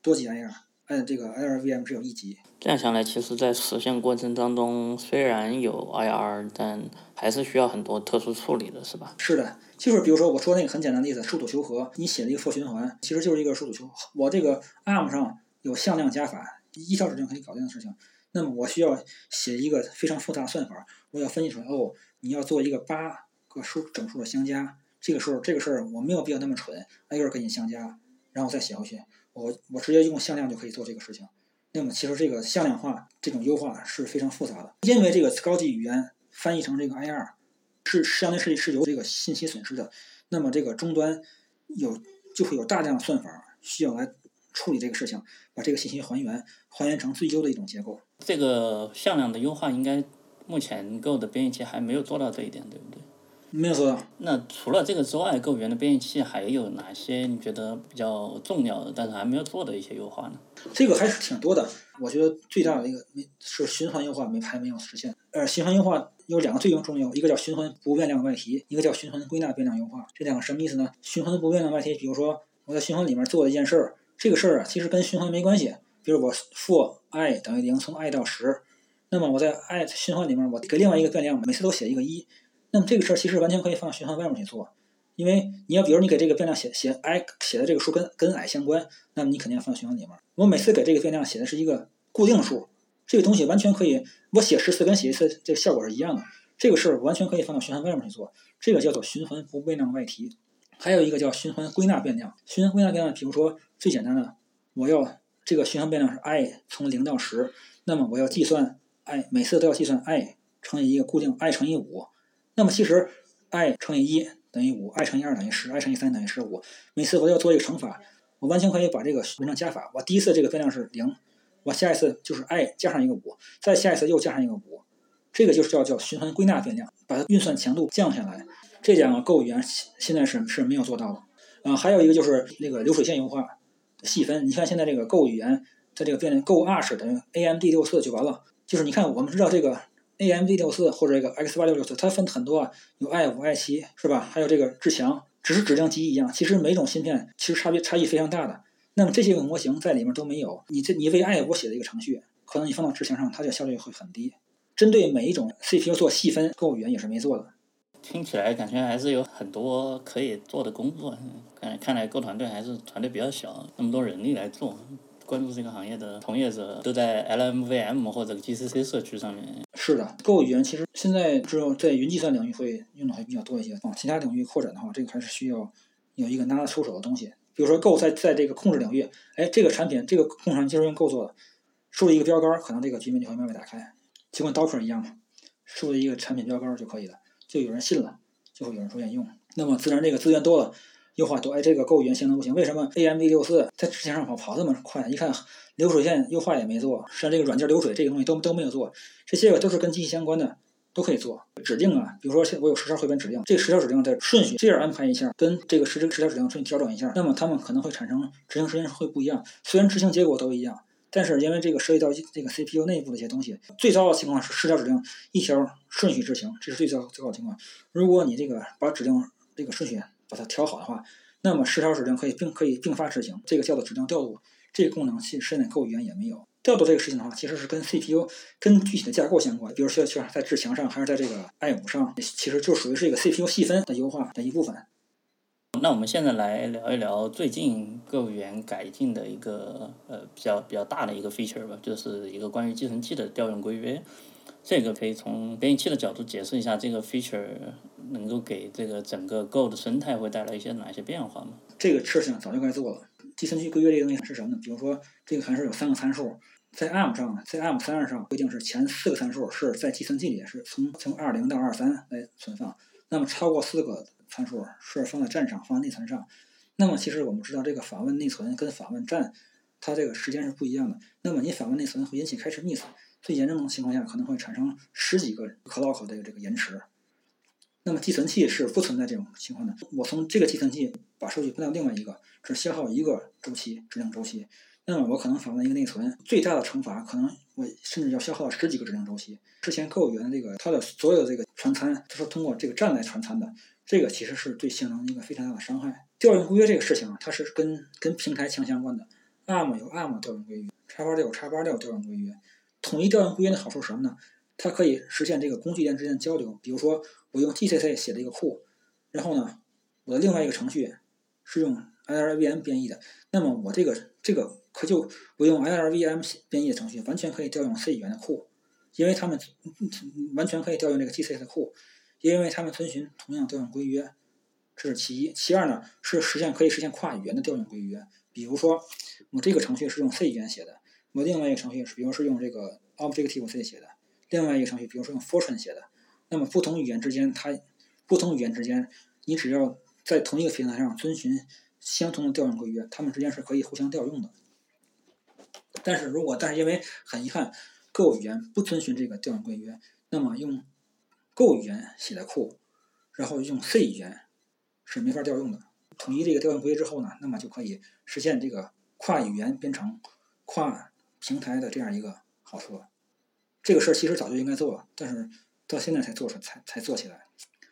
Speaker 3: 多级 IR，按这个 IRVM 只有一级。
Speaker 2: 这样想来，其实在实现过程当中，虽然有 IR，但还是需要很多特殊处理的，是吧？
Speaker 3: 是的，就是比如说我说那个很简单的例子，数组求和，你写了一个 for 循环，其实就是一个数组求。我这个 ARM 上有向量加法，一条指令可以搞定的事情。那么我需要写一个非常复杂的算法，我要分析出来哦，你要做一个八个数整数的相加，这个时候这个事儿我没有必要那么蠢，挨个给你相加，然后再写回去，我我直接用向量就可以做这个事情。那么其实这个向量化这种优化是非常复杂的，因为这个高级语言翻译成这个 IR 是相对是是有这个信息损失的，那么这个终端有就会有大量的算法需要来处理这个事情，把这个信息还原还原成最优的一种结构。
Speaker 2: 这个向量的优化，应该目前 Go 的编译器还没有做到这一点，对不对？
Speaker 3: 没有做到。
Speaker 2: 那除了这个之外，Go 语言的编译器还有哪些你觉得比较重要的，但是还没有做的一些优化呢？
Speaker 3: 这个还是挺多的。我觉得最大的一个没是循环优化没还没有实现。呃，循环优化有两个最重要，一个叫循环不变量外提，一个叫循环归纳变量优化。这两个什么意思呢？循环不变量外提，比如说我在循环里面做了一件事儿，这个事儿啊其实跟循环没关系。比如我 for i 等于零，从 i 到十，那么我在 i 循环里面我给另外一个变量每次都写一个一，那么这个事儿其实完全可以放到循环外面去做，因为你要比如你给这个变量写写 i 写的这个数跟跟 i 相关，那么你肯定要放到循环里面。我每次给这个变量写的是一个固定数，这个东西完全可以，我写十次跟写一次这个效果是一样的，这个事儿完全可以放到循环外面去做，这个叫做循环不变量外提。还有一个叫循环归纳变量，循环归纳变量，比如说最简单的，我要这个循环变量是 i 从零到十，那么我要计算 i 每次都要计算 i 乘以一个固定 i 乘以五，那么其实 i 乘以一等于五，i 乘以二等于十，i 乘以三等于十五，每次我都要做一个乘法，我完全可以把这个变成加法，我第一次这个变量是零，我下一次就是 i 加上一个五，再下一次又加上一个五，这个就是叫叫循环归纳变量，把它运算强度降下来，这两个 Go 语言现在是是没有做到的。啊，还有一个就是那个流水线优化。细分，你看现在这个 Go 语言，它这个变量 Go Arch 等于 AMD 六四就完了。就是你看，我们知道这个 AMD 六四或者这个 X 八六六四，它分很多啊，有 i 五、i 七是吧？还有这个至强，只是指令集一样，其实每种芯片其实差别差异非常大的。那么这些个模型在里面都没有，你这你为 i 五写的一个程序，可能你放到至强上，它的效率会很低。针对每一种 CPU 做细分，Go 语言也是没做的。
Speaker 2: 听起来感觉还是有很多可以做的工作，看看来 Go 团队还是团队比较小，那么多人力来做。关注这个行业的从业者都在 LMVM 或者 GCC 社区上面。
Speaker 3: 是的，Go 语言其实现在只有在云计算领域会用的会比较多一些，往其他领域扩展的话，这个还是需要有一个拿得出手的东西。比如说 Go 在在这个控制领域，哎，这个产品这个控制就是用 Go 做的，输了一个标杆，可能这个局面就会慢慢打开，就跟 Docker 一样嘛，输了一个产品标杆就可以了。就有人信了，就会有人出现用。那么自然这个资源多了，优化多，哎，这个 Go 语言性能不行，为什么 AMD 六四在直线上跑跑这么快？一看流水线优化也没做，像这个软件流水这个东西都都没有做，这些个都是跟机器相关的，都可以做。指令啊，比如说我有十条汇编指令，这十条指令的顺序这样安排一下，跟这个十十条指令顺序调整一下，那么它们可能会产生执行时间会不一样。虽然执行结果都一样，但是因为这个涉及到这个 CPU 内部的一些东西，最糟的情况是十条指令一条顺序执行，这是最糟最糟的情况。如果你这个把指令这个顺序把它调好的话，那么十条指令可以并可以并发执行，这个叫做指令调度。这个功能其实现在 Go 语言也没有。调度这个事情的话，其实是跟 CPU 跟具体的架构相关。比如说，像在智强上，还是在这个 i5 上，其实就属于是一个 CPU 细分的优化的一部分。
Speaker 2: 那我们现在来聊一聊最近 Go 语言改进的一个呃比较比较大的一个 feature 吧，就是一个关于寄存器的调用规约。这个可以从编译器的角度解释一下，这个 feature 能够给这个整个 Go 的生态会带来一些哪些变化吗？
Speaker 3: 这个事情早就该做了。计算器规约这个东西是什么呢？比如说，这个函数有三个参数，在 ARM 上呢，在 ARM 三二上规定是前四个参数是在计算器里是从从二零到二三来存放，那么超过四个参数是放在站上，放在内存上。那么其实我们知道，这个访问内存跟访问站，它这个时间是不一样的。那么你访问内存会引起开始 miss。最严重的情况下，可能会产生十几个 clock 的这个延迟。那么寄存器是不存在这种情况的。我从这个寄存器把数据搬到另外一个，只消耗一个周期，指令周期。那么我可能访问一个内存，最大的惩罚可能我甚至要消耗十几个指令周期。之前 Go 语言这个它的所有这个传参都是通过这个站来传参的，这个其实是对性能一个非常大的伤害。调用规约这个事情啊，它是跟跟平台强相关的。ARM 有 ARM 调用规约，叉八六有叉八六调用规约。统一调用规约的好处是什么呢？它可以实现这个工具间之间的交流。比如说，我用 GCC 写的一个库，然后呢，我的另外一个程序是用 IRVM 编译的，那么我这个这个可就我用 IRVM 编译的程序完全可以调用 C 语言的库，因为它们完全可以调用这个 GCC 的库，因为它们遵循同样调用规约，这是其一。其二呢，是实现可以实现跨语言的调用规约。比如说，我这个程序是用 C 语言写的。我另外一个程序是，比如是用这个 Objective C 写的，另外一个程序，比如说用 Fortran 写的。那么不同语言之间，它不同语言之间，你只要在同一个平台上遵循相同的调用规约，它们之间是可以互相调用的。但是如果但是因为很遗憾，Go 语言不遵循这个调用规约，那么用 Go 语言写的库，然后用 C 语言是没法调用的。统一这个调用规约之后呢，那么就可以实现这个跨语言编程、跨平台的这样一个好处，这个事儿其实早就应该做了，但是到现在才做出才才做起来。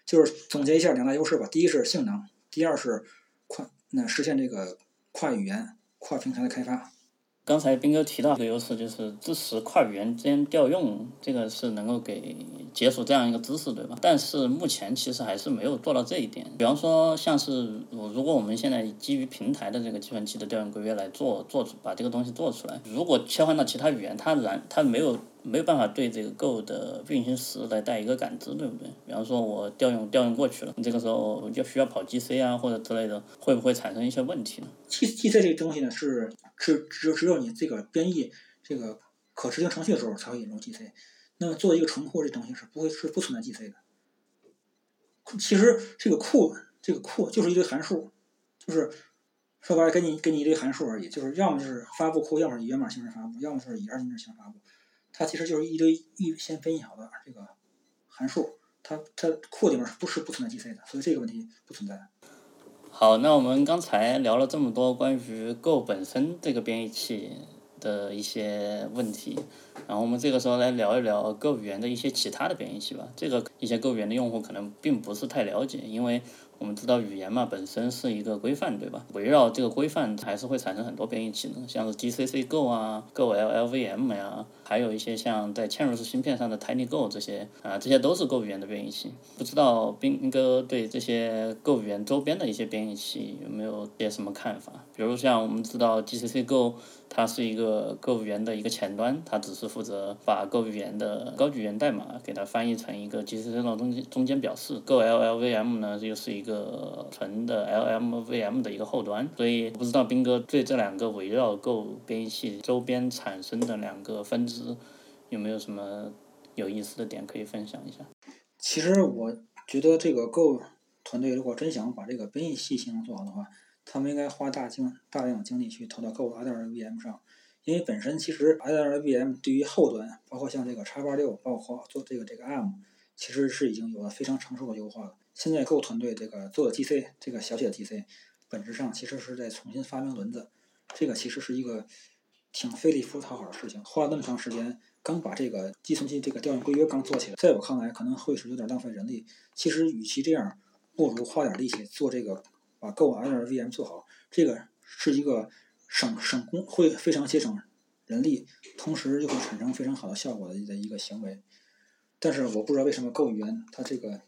Speaker 3: 就是总结一下两大优势吧，第一是性能，第二是跨那实现这个跨语言、跨平台的开发。
Speaker 2: 刚才斌哥提到一个优势，就是支持跨语言之间调用，这个是能够给解锁这样一个知识，对吧？但是目前其实还是没有做到这一点。比方说，像是如果我们现在基于平台的这个计算器的调用规约来做做把这个东西做出来，如果切换到其他语言，它然它没有。没有办法对这个 Go 的运行时来带一个感知，对不对？比方说，我调用调用过去了，这个时候就需要跑 GC 啊，或者之类的，会不会产生一些问题呢
Speaker 3: ？G GC 这个东西呢，是只只只有你这个编译这个可执行程序的时候才会引入 GC。那么做一个纯库这东西是不会是不存在 GC 的。其实这个库这个库就是一堆函数，就是说白了给你给你一堆函数而已，就是要么就是发布库，要么是以源码形式发布，要么是以二进制形式发布。它其实就是一堆预先编译好的这个函数，它它库里面不是不存在 GC 的，所以这个问题不存在。
Speaker 2: 好，那我们刚才聊了这么多关于 Go 本身这个编译器的一些问题，然后我们这个时候来聊一聊 Go 语言的一些其他的编译器吧。这个一些 Go 语言的用户可能并不是太了解，因为。我们知道语言嘛，本身是一个规范，对吧？围绕这个规范，还是会产生很多编译器的，像是 GCC Go 啊，Go LLVM 呀，还有一些像在嵌入式芯片上的 TinyGo 这些啊，这些都是 Go 语言的编译器。不知道斌哥对这些 Go 语言周边的一些编译器有没有些什么看法？比如像我们知道 GCC Go。它是一个 Go 语言的一个前端，它只是负责把 Go 语言的高级语言代码给它翻译成一个 GCC 的中间中间表示。Go LLVM 呢又是一个纯的 LLVM 的一个后端，所以我不知道斌哥对这两个围绕 Go 编译器周边产生的两个分支有没有什么有意思的点可以分享一下？
Speaker 3: 其实我觉得这个 Go 团队如果真想把这个编译器性能做好的话，他们应该花大精大量精力去投到 Go L2 VM 上，因为本身其实 L2 VM 对于后端，包括像这个叉八六，包括做这个这个 ARM，其实是已经有了非常成熟的优化了。现在 Go 团队这个做的 GC 这个小写的 GC，本质上其实是在重新发明轮子，这个其实是一个挺费力不讨好的事情，花了那么长时间。刚把这个计算机这个调用规约刚做起来，在我看来可能会是有点浪费人力。其实与其这样，不如花点力气做这个，把 Go L VM 做好。这个是一个省省工，会非常节省人力，同时又会产生非常好的效果的的一个行为。但是我不知道为什么 Go 语言它这个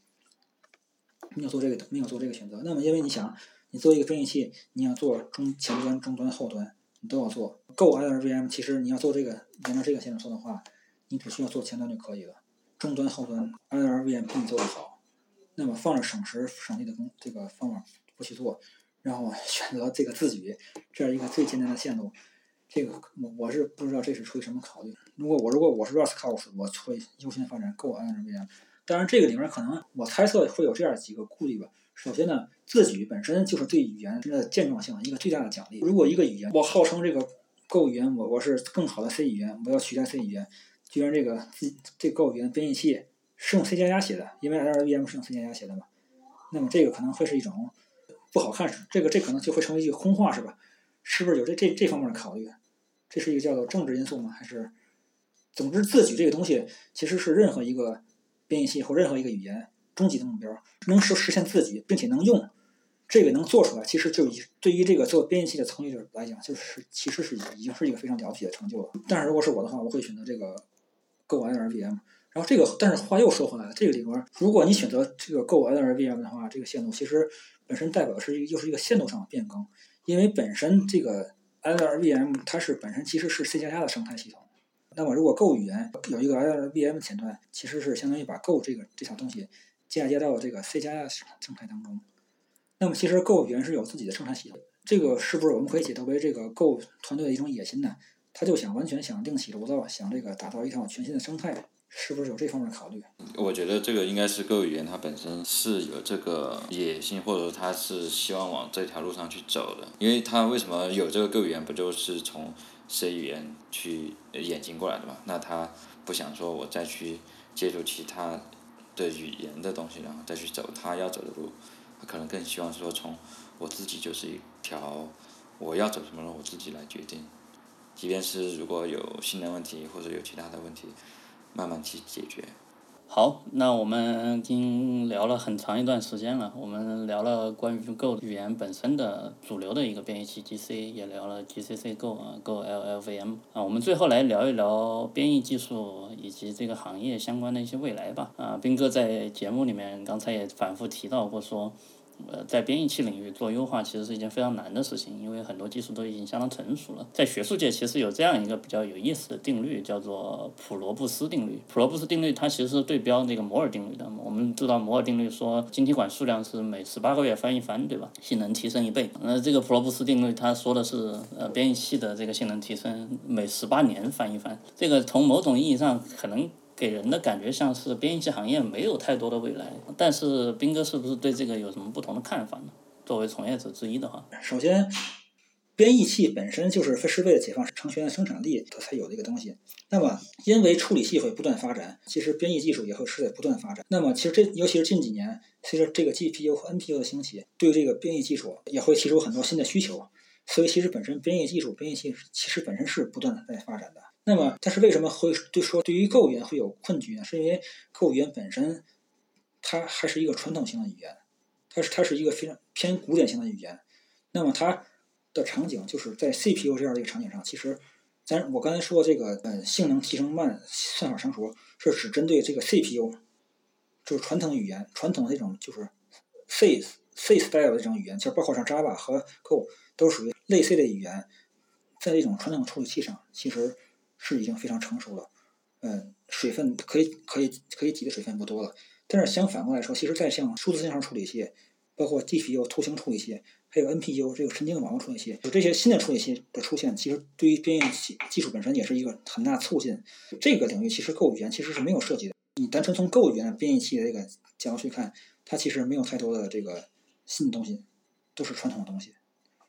Speaker 3: 没有做这个没有做这个选择。那么因为你想，你做一个编译器，你要做中前端、中端、后端。你都要做 Go L VM，其实你要做这个沿着这个线做的话，你只需要做前端就可以了。中端后端 L VM 并做得好，那么放着省时省力的工这个方法不去做，然后 选择这个自举这样一个最简单的线路，这个我我是不知道这是出于什么考虑。如果我如果我是 Rust House，我会优先发展 Go L VM。当然这个里面可能我猜测会有这样几个顾虑吧。首先呢，自举本身就是对语言的健壮性一个最大的奖励。如果一个语言，我号称这个 Go 语言，我我是更好的 C 语言，我要取代 C 语言，居然这个自这 Go 语言编译器是用 C 加加写的，因为 LLVM 是用 C 加加写的嘛，那么这个可能会是一种不好看，这个这可能就会成为一句空话，是吧？是不是有这这这方面的考虑？这是一个叫做政治因素吗？还是，总之自举这个东西其实是任何一个编译器或任何一个语言。终极的目标能实实现自己，并且能用这个能做出来，其实就以对于这个做编译器的从业者来讲，就是其实是已经是一个非常了不起的成就了。但是如果是我的话，我会选择这个 Go L VM。然后这个，但是话又说回来了，这个里边如果你选择这个 Go L VM 的话，这个线路其实本身代表的是又是一个线路上的变更，因为本身这个 L VM 它是本身其实是 C 加加的生态系统。那么如果 Go 语言有一个 L VM 前端，其实是相当于把 Go 这个这套东西。嫁接到这个 C 加加生态当中，那么其实 Go 语言是有自己的生态系统，这个是不是我们可以解读为这个 Go 团队的一种野心呢？他就想完全想另起炉灶，想这个打造一套全新的生态，是不是有这方面的考虑？
Speaker 1: 我觉得这个应该是 Go 语言它本身是有这个野心，或者说它是希望往这条路上去走的，因为它为什么有这个 Go 语言，不就是从 C 语言去演进过来的嘛？那他不想说我再去接触其他。的语言的东西，然后再去走他要走的路，他可能更希望说从我自己就是一条我要走什么路，我自己来决定，即便是如果有性能问题或者有其他的问题，慢慢去解决。
Speaker 2: 好，那我们已经聊了很长一段时间了。我们聊了关于 Go 语言本身的主流的一个编译器 GC，也聊了 GCC Go 啊，Go LLVM 啊。我们最后来聊一聊编译技术以及这个行业相关的一些未来吧。啊，斌哥在节目里面刚才也反复提到过说。呃，在编译器领域做优化其实是一件非常难的事情，因为很多技术都已经相当成熟了。在学术界，其实有这样一个比较有意思的定律，叫做普罗布斯定律。普罗布斯定律它其实是对标那个摩尔定律的。我们知道摩尔定律说晶体管数量是每十八个月翻一番，对吧？性能提升一倍。那这个普罗布斯定律它说的是呃编译器的这个性能提升每十八年翻一番。这个从某种意义上可能。给人的感觉像是编译器行业没有太多的未来，但是斌哥是不是对这个有什么不同的看法呢？作为从业者之一的话，
Speaker 3: 首先，编译器本身就是是为了解放程序员的生产力它才有的一个东西。那么，因为处理器会不断发展，其实编译技术也会是在不断发展。那么，其实这尤其是近几年，随着这个 GPU 和 NPU 的兴起，对这个编译技术也会提出很多新的需求。所以，其实本身编译技术、编译器其实本身是不断的在发展的。那么，但是为什么会对说对于 Go 语言会有困局呢？是因为 Go 语言本身，它还是一个传统型的语言，它是它是一个非常偏古典型的语言。那么它的场景就是在 CPU 这样的一个场景上，其实咱我刚才说这个呃性能提升慢、算法成熟，是只针对这个 CPU，就是传统语言、传统的这种就是 C C style 的这种语言，其实包括像 Java 和 Go 都属于类似的语言，在这种传统处理器上，其实。是已经非常成熟了，嗯，水分可以可以可以挤的水分不多了。但是相反过来说，其实在像数字信号处理器，包括 GPU 图形处理器，还有 NPU 这个神经网络处理器，有这些新的处理器的出现，其实对于编译器技术本身也是一个很大促进。这个领域其实 Go 语言其实是没有涉及的。你单纯从 Go 语言编译器的这个角度去看，它其实没有太多的这个新的东西，都是传统的东西，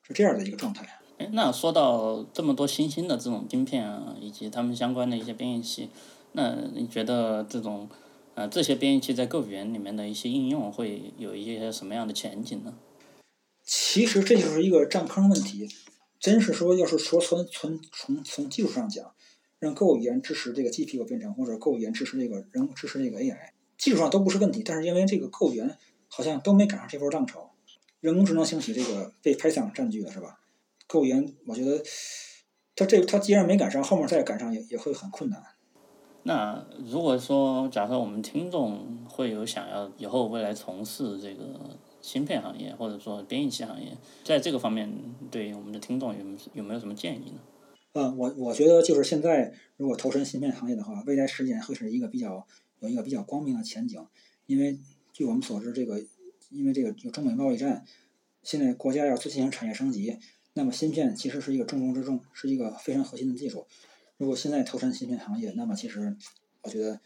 Speaker 3: 是这样的一个状态。
Speaker 2: 哎，那说到这么多新兴的这种晶片啊，以及他们相关的一些编译器，那你觉得这种呃这些编译器在购物员里面的一些应用会有一些什么样的前景呢？
Speaker 3: 其实这就是一个占坑问题。真是说，要是说从从从从技术上讲，让购物员支持这个 GPU 编程，或者购物员支持这个人支持这个 AI，技术上都不是问题。但是因为这个购物员好像都没赶上这波浪潮，人工智能兴起，这个被 Python 占据了，是吧？购物员，我觉得他这他既然没赶上，后面再赶上也也会很困难。
Speaker 2: 那如果说，假设我们听众会有想要以后未来从事这个芯片行业，或者说编译器行业，在这个方面，对于我们的听众有有没有什么建议呢？
Speaker 3: 嗯，我我觉得就是现在如果投身芯片行业的话，未来十年会是一个比较有一个比较光明的前景，因为据我们所知，这个因为这个有中美贸易战，现在国家要进行产业升级，那么芯片其实是一个重中之重，是一个非常核心的技术。如果现在投身芯片行业，那么其实我觉得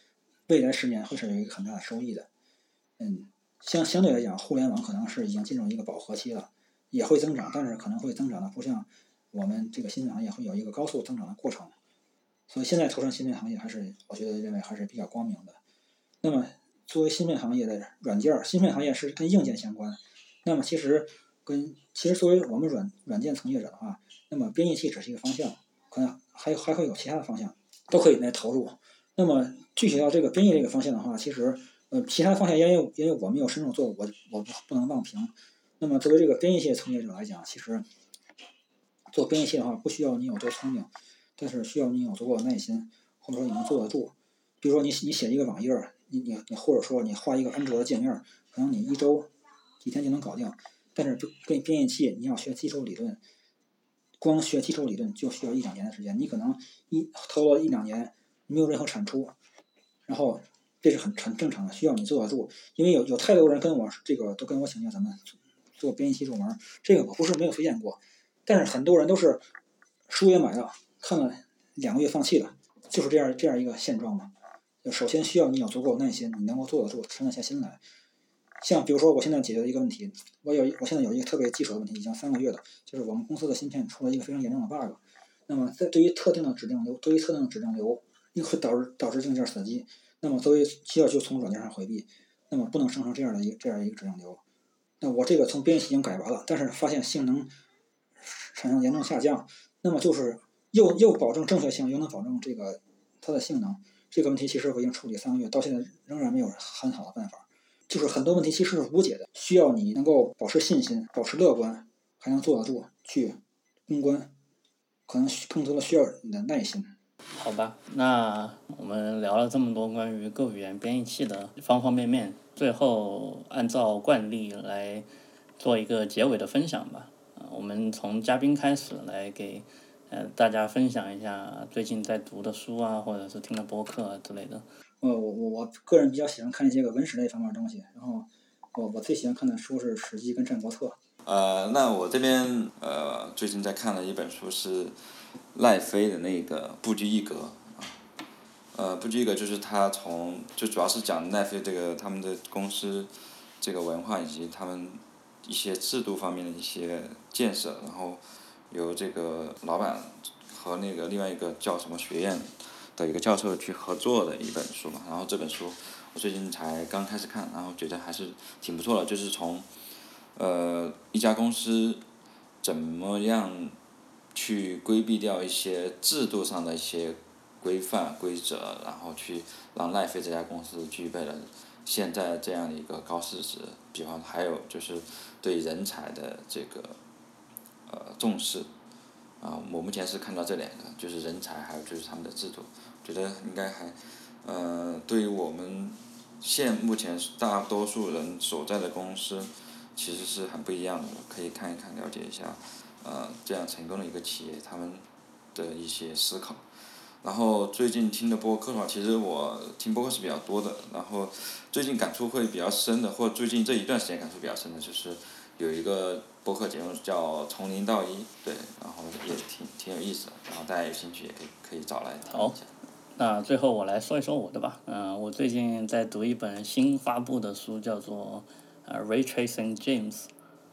Speaker 3: 未来十年会是有一个很大的收益的。嗯，相相对来讲，互联网可能是已经进入一个饱和期了，也会增长，但是可能会增长的不像我们这个芯片行业会有一个高速增长的过程。所以现在投身芯片行业，还是我觉得认为还是比较光明的。那么作为芯片行业的软件，芯片行业是跟硬件相关。那么其实跟其实作为我们软软件从业者的话，那么编译器只是一个方向。可能还还会有其他的方向，都可以来投入。那么具体到这个编译这个方向的话，其实呃，其他方向因为因为我没有深入做，我我不不能妄评。那么作为这个编译器从业者来讲，其实做编译器的话，不需要你有多聪明，但是需要你有足够的耐心，或者说你能坐得住。比如说你你写一个网页，你你你或者说你画一个安卓的界面，可能你一周几天就能搞定。但是跟编译器，你要学基础理论。光学基础理论就需要一两年的时间，你可能一投了一两年没有任何产出，然后这是很很正常的，需要你坐得住。因为有有太多人跟我这个都跟我请教咱们做编译器入门，这个我不是没有推荐过，但是很多人都是书也买了，看了两个月放弃了，就是这样这样一个现状嘛。首先需要你有足够耐心，你能够坐得住，沉得下心来。像比如说，我现在解决的一个问题，我有我现在有一个特别棘手的问题，已经三个月了，就是我们公司的芯片出了一个非常严重的 bug。那么在对于特定的指令流，对于特定的指令流，又会导致导致硬件死机。那么作为需要就从软件上回避，那么不能生成这样的一个这样一个指令流。那我这个从编译已经改完了，但是发现性能产生严重下降。那么就是又又保证正确性，又能保证这个它的性能，这个问题其实我已经处理三个月，到现在仍然没有很好的办法。就是很多问题其实是无解的，需要你能够保持信心，保持乐观，还能坐得住去攻关，可能更多的需要你的耐心。
Speaker 2: 好吧，那我们聊了这么多关于各语言编译器的方方面面，最后按照惯例来做一个结尾的分享吧。啊，我们从嘉宾开始来给呃大家分享一下最近在读的书啊，或者是听的播客啊之类的。
Speaker 3: 呃，我我我个人比较喜欢看一些个文史类方面的东西，然后我我最喜欢看的书是《史记》跟《战国策》。
Speaker 1: 呃，那我这边呃最近在看的一本书是赖飞的那个《不拘一格》啊，呃，《不拘一格》就是他从就主要是讲赖飞这个他们的公司这个文化以及他们一些制度方面的一些建设，然后由这个老板和那个另外一个叫什么学院。的一个教授去合作的一本书嘛，然后这本书我最近才刚开始看，然后觉得还是挺不错的，就是从呃一家公司怎么样去规避掉一些制度上的一些规范规则，然后去让奈飞这家公司具备了现在这样的一个高市值，比方还有就是对人才的这个呃重视，啊，我目前是看到这两个，就是人才，还有就是他们的制度。觉得应该还，呃，对于我们现目前大多数人所在的公司，其实是很不一样的，可以看一看，了解一下，呃，这样成功的一个企业他们的一些思考。然后最近听的播客的话，其实我听播客是比较多的。然后最近感触会比较深的，或最近这一段时间感触比较深的，就是有一个播客节目叫《从零到一》，对，然后也挺挺有意思的。然后大家有兴趣也可以可以找来听一下。
Speaker 2: 那最后我来说一说我的吧。嗯，我最近在读一本新发布的书，叫做《呃 Ray Tracing James》。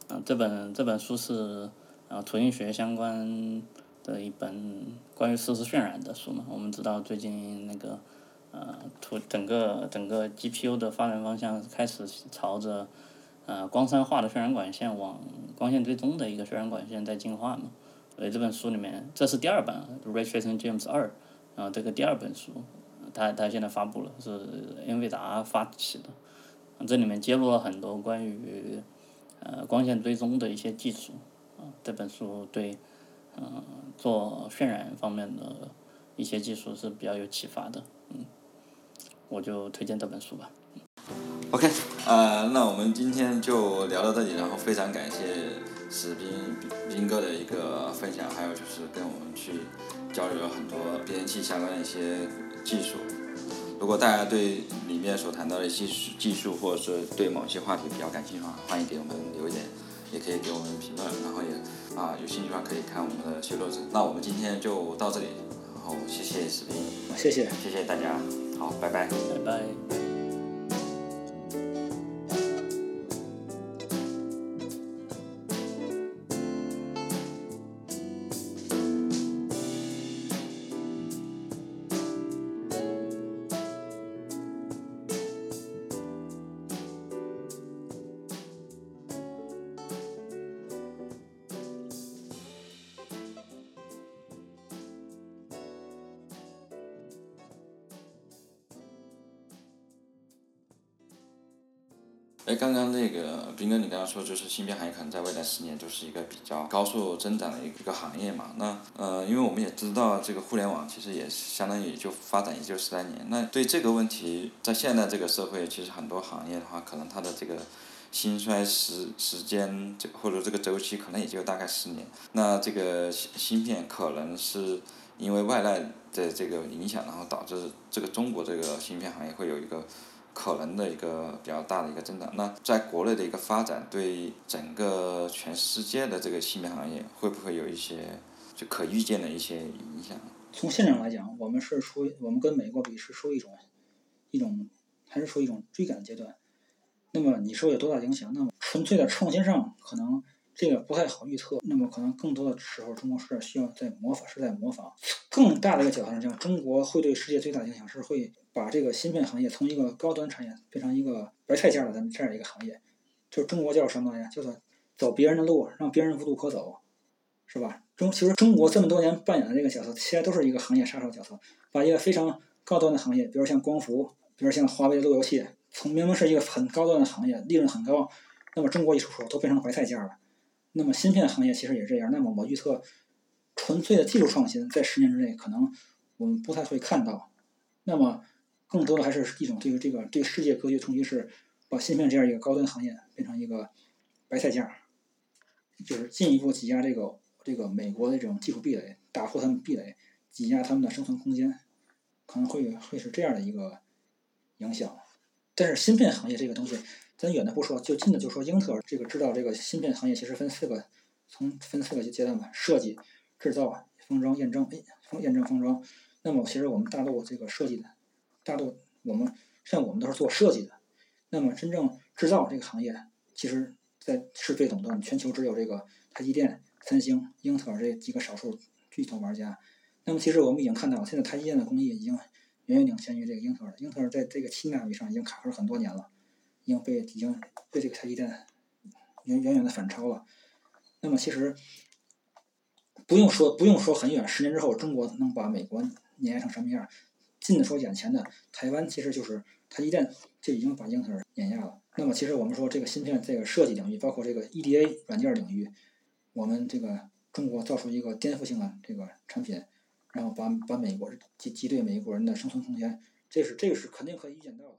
Speaker 2: 嗯，这本这本书是呃图形学相关的一本关于实时渲染的书嘛。我们知道最近那个呃图整个整个 GPU 的发展方向开始朝着呃光栅化的渲染管线往光线追踪的一个渲染管线在进化嘛。所以这本书里面，这是第二本《Ray Tracing James 二》。啊，这个第二本书，它它现在发布了，是英伟达发起的，这里面揭露了很多关于呃光线追踪的一些技术，啊，这本书对嗯做渲染方面的一些技术是比较有启发的，嗯，我就推荐这本书吧。
Speaker 1: OK，呃，那我们今天就聊到这里，然后非常感谢史斌斌哥的一个分享，还有就是跟我们去。交流了很多编辑器相关的一些技术。如果大家对里面所谈到的技术、技术，或者是对某些话题比较感兴趣的话，欢迎给我们留言，也可以给我们评论。然后也啊，有兴趣的话可以看我们的修罗子。那我们今天就到这里，然后谢谢视频，
Speaker 3: 谢谢，
Speaker 1: 谢谢大家，好，拜拜，
Speaker 2: 拜拜。
Speaker 1: 个斌哥，你刚刚说就是芯片行业可能在未来十年就是一个比较高速增长的一个行业嘛？那呃，因为我们也知道这个互联网其实也相当于也就发展也就十来年。那对这个问题，在现在这个社会，其实很多行业的话，可能它的这个兴衰时时间，这或者这个周期可能也就大概十年。那这个芯芯片可能是因为外来的这个影响，然后导致这个中国这个芯片行业会有一个。可能的一个比较大的一个增长，那在国内的一个发展，对整个全世界的这个芯片行业会不会有一些就可预见的一些影响？
Speaker 3: 从现状来讲，我们是属于我们跟美国比是属于一种一种还是属于一种追赶阶段。那么你说有多大影响？那么纯粹的创新上可能这个不太好预测。那么可能更多的时候，中国是需要在模仿，是在模仿。更大的一个角度上讲，中国会对世界最大的影响是会。把这个芯片行业从一个高端产业变成一个白菜价的这么这样一个行业，就是中国叫什么呀？叫做走别人的路，让别人无路可走，是吧？中其实中国这么多年扮演的这个角色，其实都是一个行业杀手角色，把一个非常高端的行业，比如像光伏，比如像华为的路由器，从明明是一个很高端的行业，利润很高，那么中国一出手都变成白菜价了。那么芯片行业其实也这样。那么我预测，纯粹的技术创新在十年之内可能我们不太会看到。那么。更多的还是一种对于这个对世界格局冲击，是把芯片这样一个高端行业变成一个白菜价，就是进一步挤压这个这个美国的这种技术壁垒，打破他们壁垒，挤压他们的生存空间，可能会会是这样的一个影响。但是芯片行业这个东西，咱远的不说，就近的就说英特尔这个知道这个芯片行业其实分四个，从分四个阶段吧：设计、制造、封装、验证。哎，封验证封装。那么其实我们大陆这个设计的。大陆我们像我们都是做设计的，那么真正制造这个行业，其实，在是最垄断，全球只有这个台积电、三星、英特尔这几个少数巨头玩家。那么其实我们已经看到，现在台积电的工艺已经远远领先于这个英特尔。英特尔在这个七纳米上已经卡壳很多年了，已经被已经被这个台积电远远远的反超了。那么其实不用说不用说很远，十年之后中国能把美国碾压成什么样？近的说，眼前的台湾其实就是台积电就已经把英特尔碾压了。那么，其实我们说这个芯片这个设计领域，包括这个 EDA 软件领域，我们这个中国造出一个颠覆性的这个产品，然后把把美国挤挤兑美国人的生存空间，这是这个是肯定可以预见到的。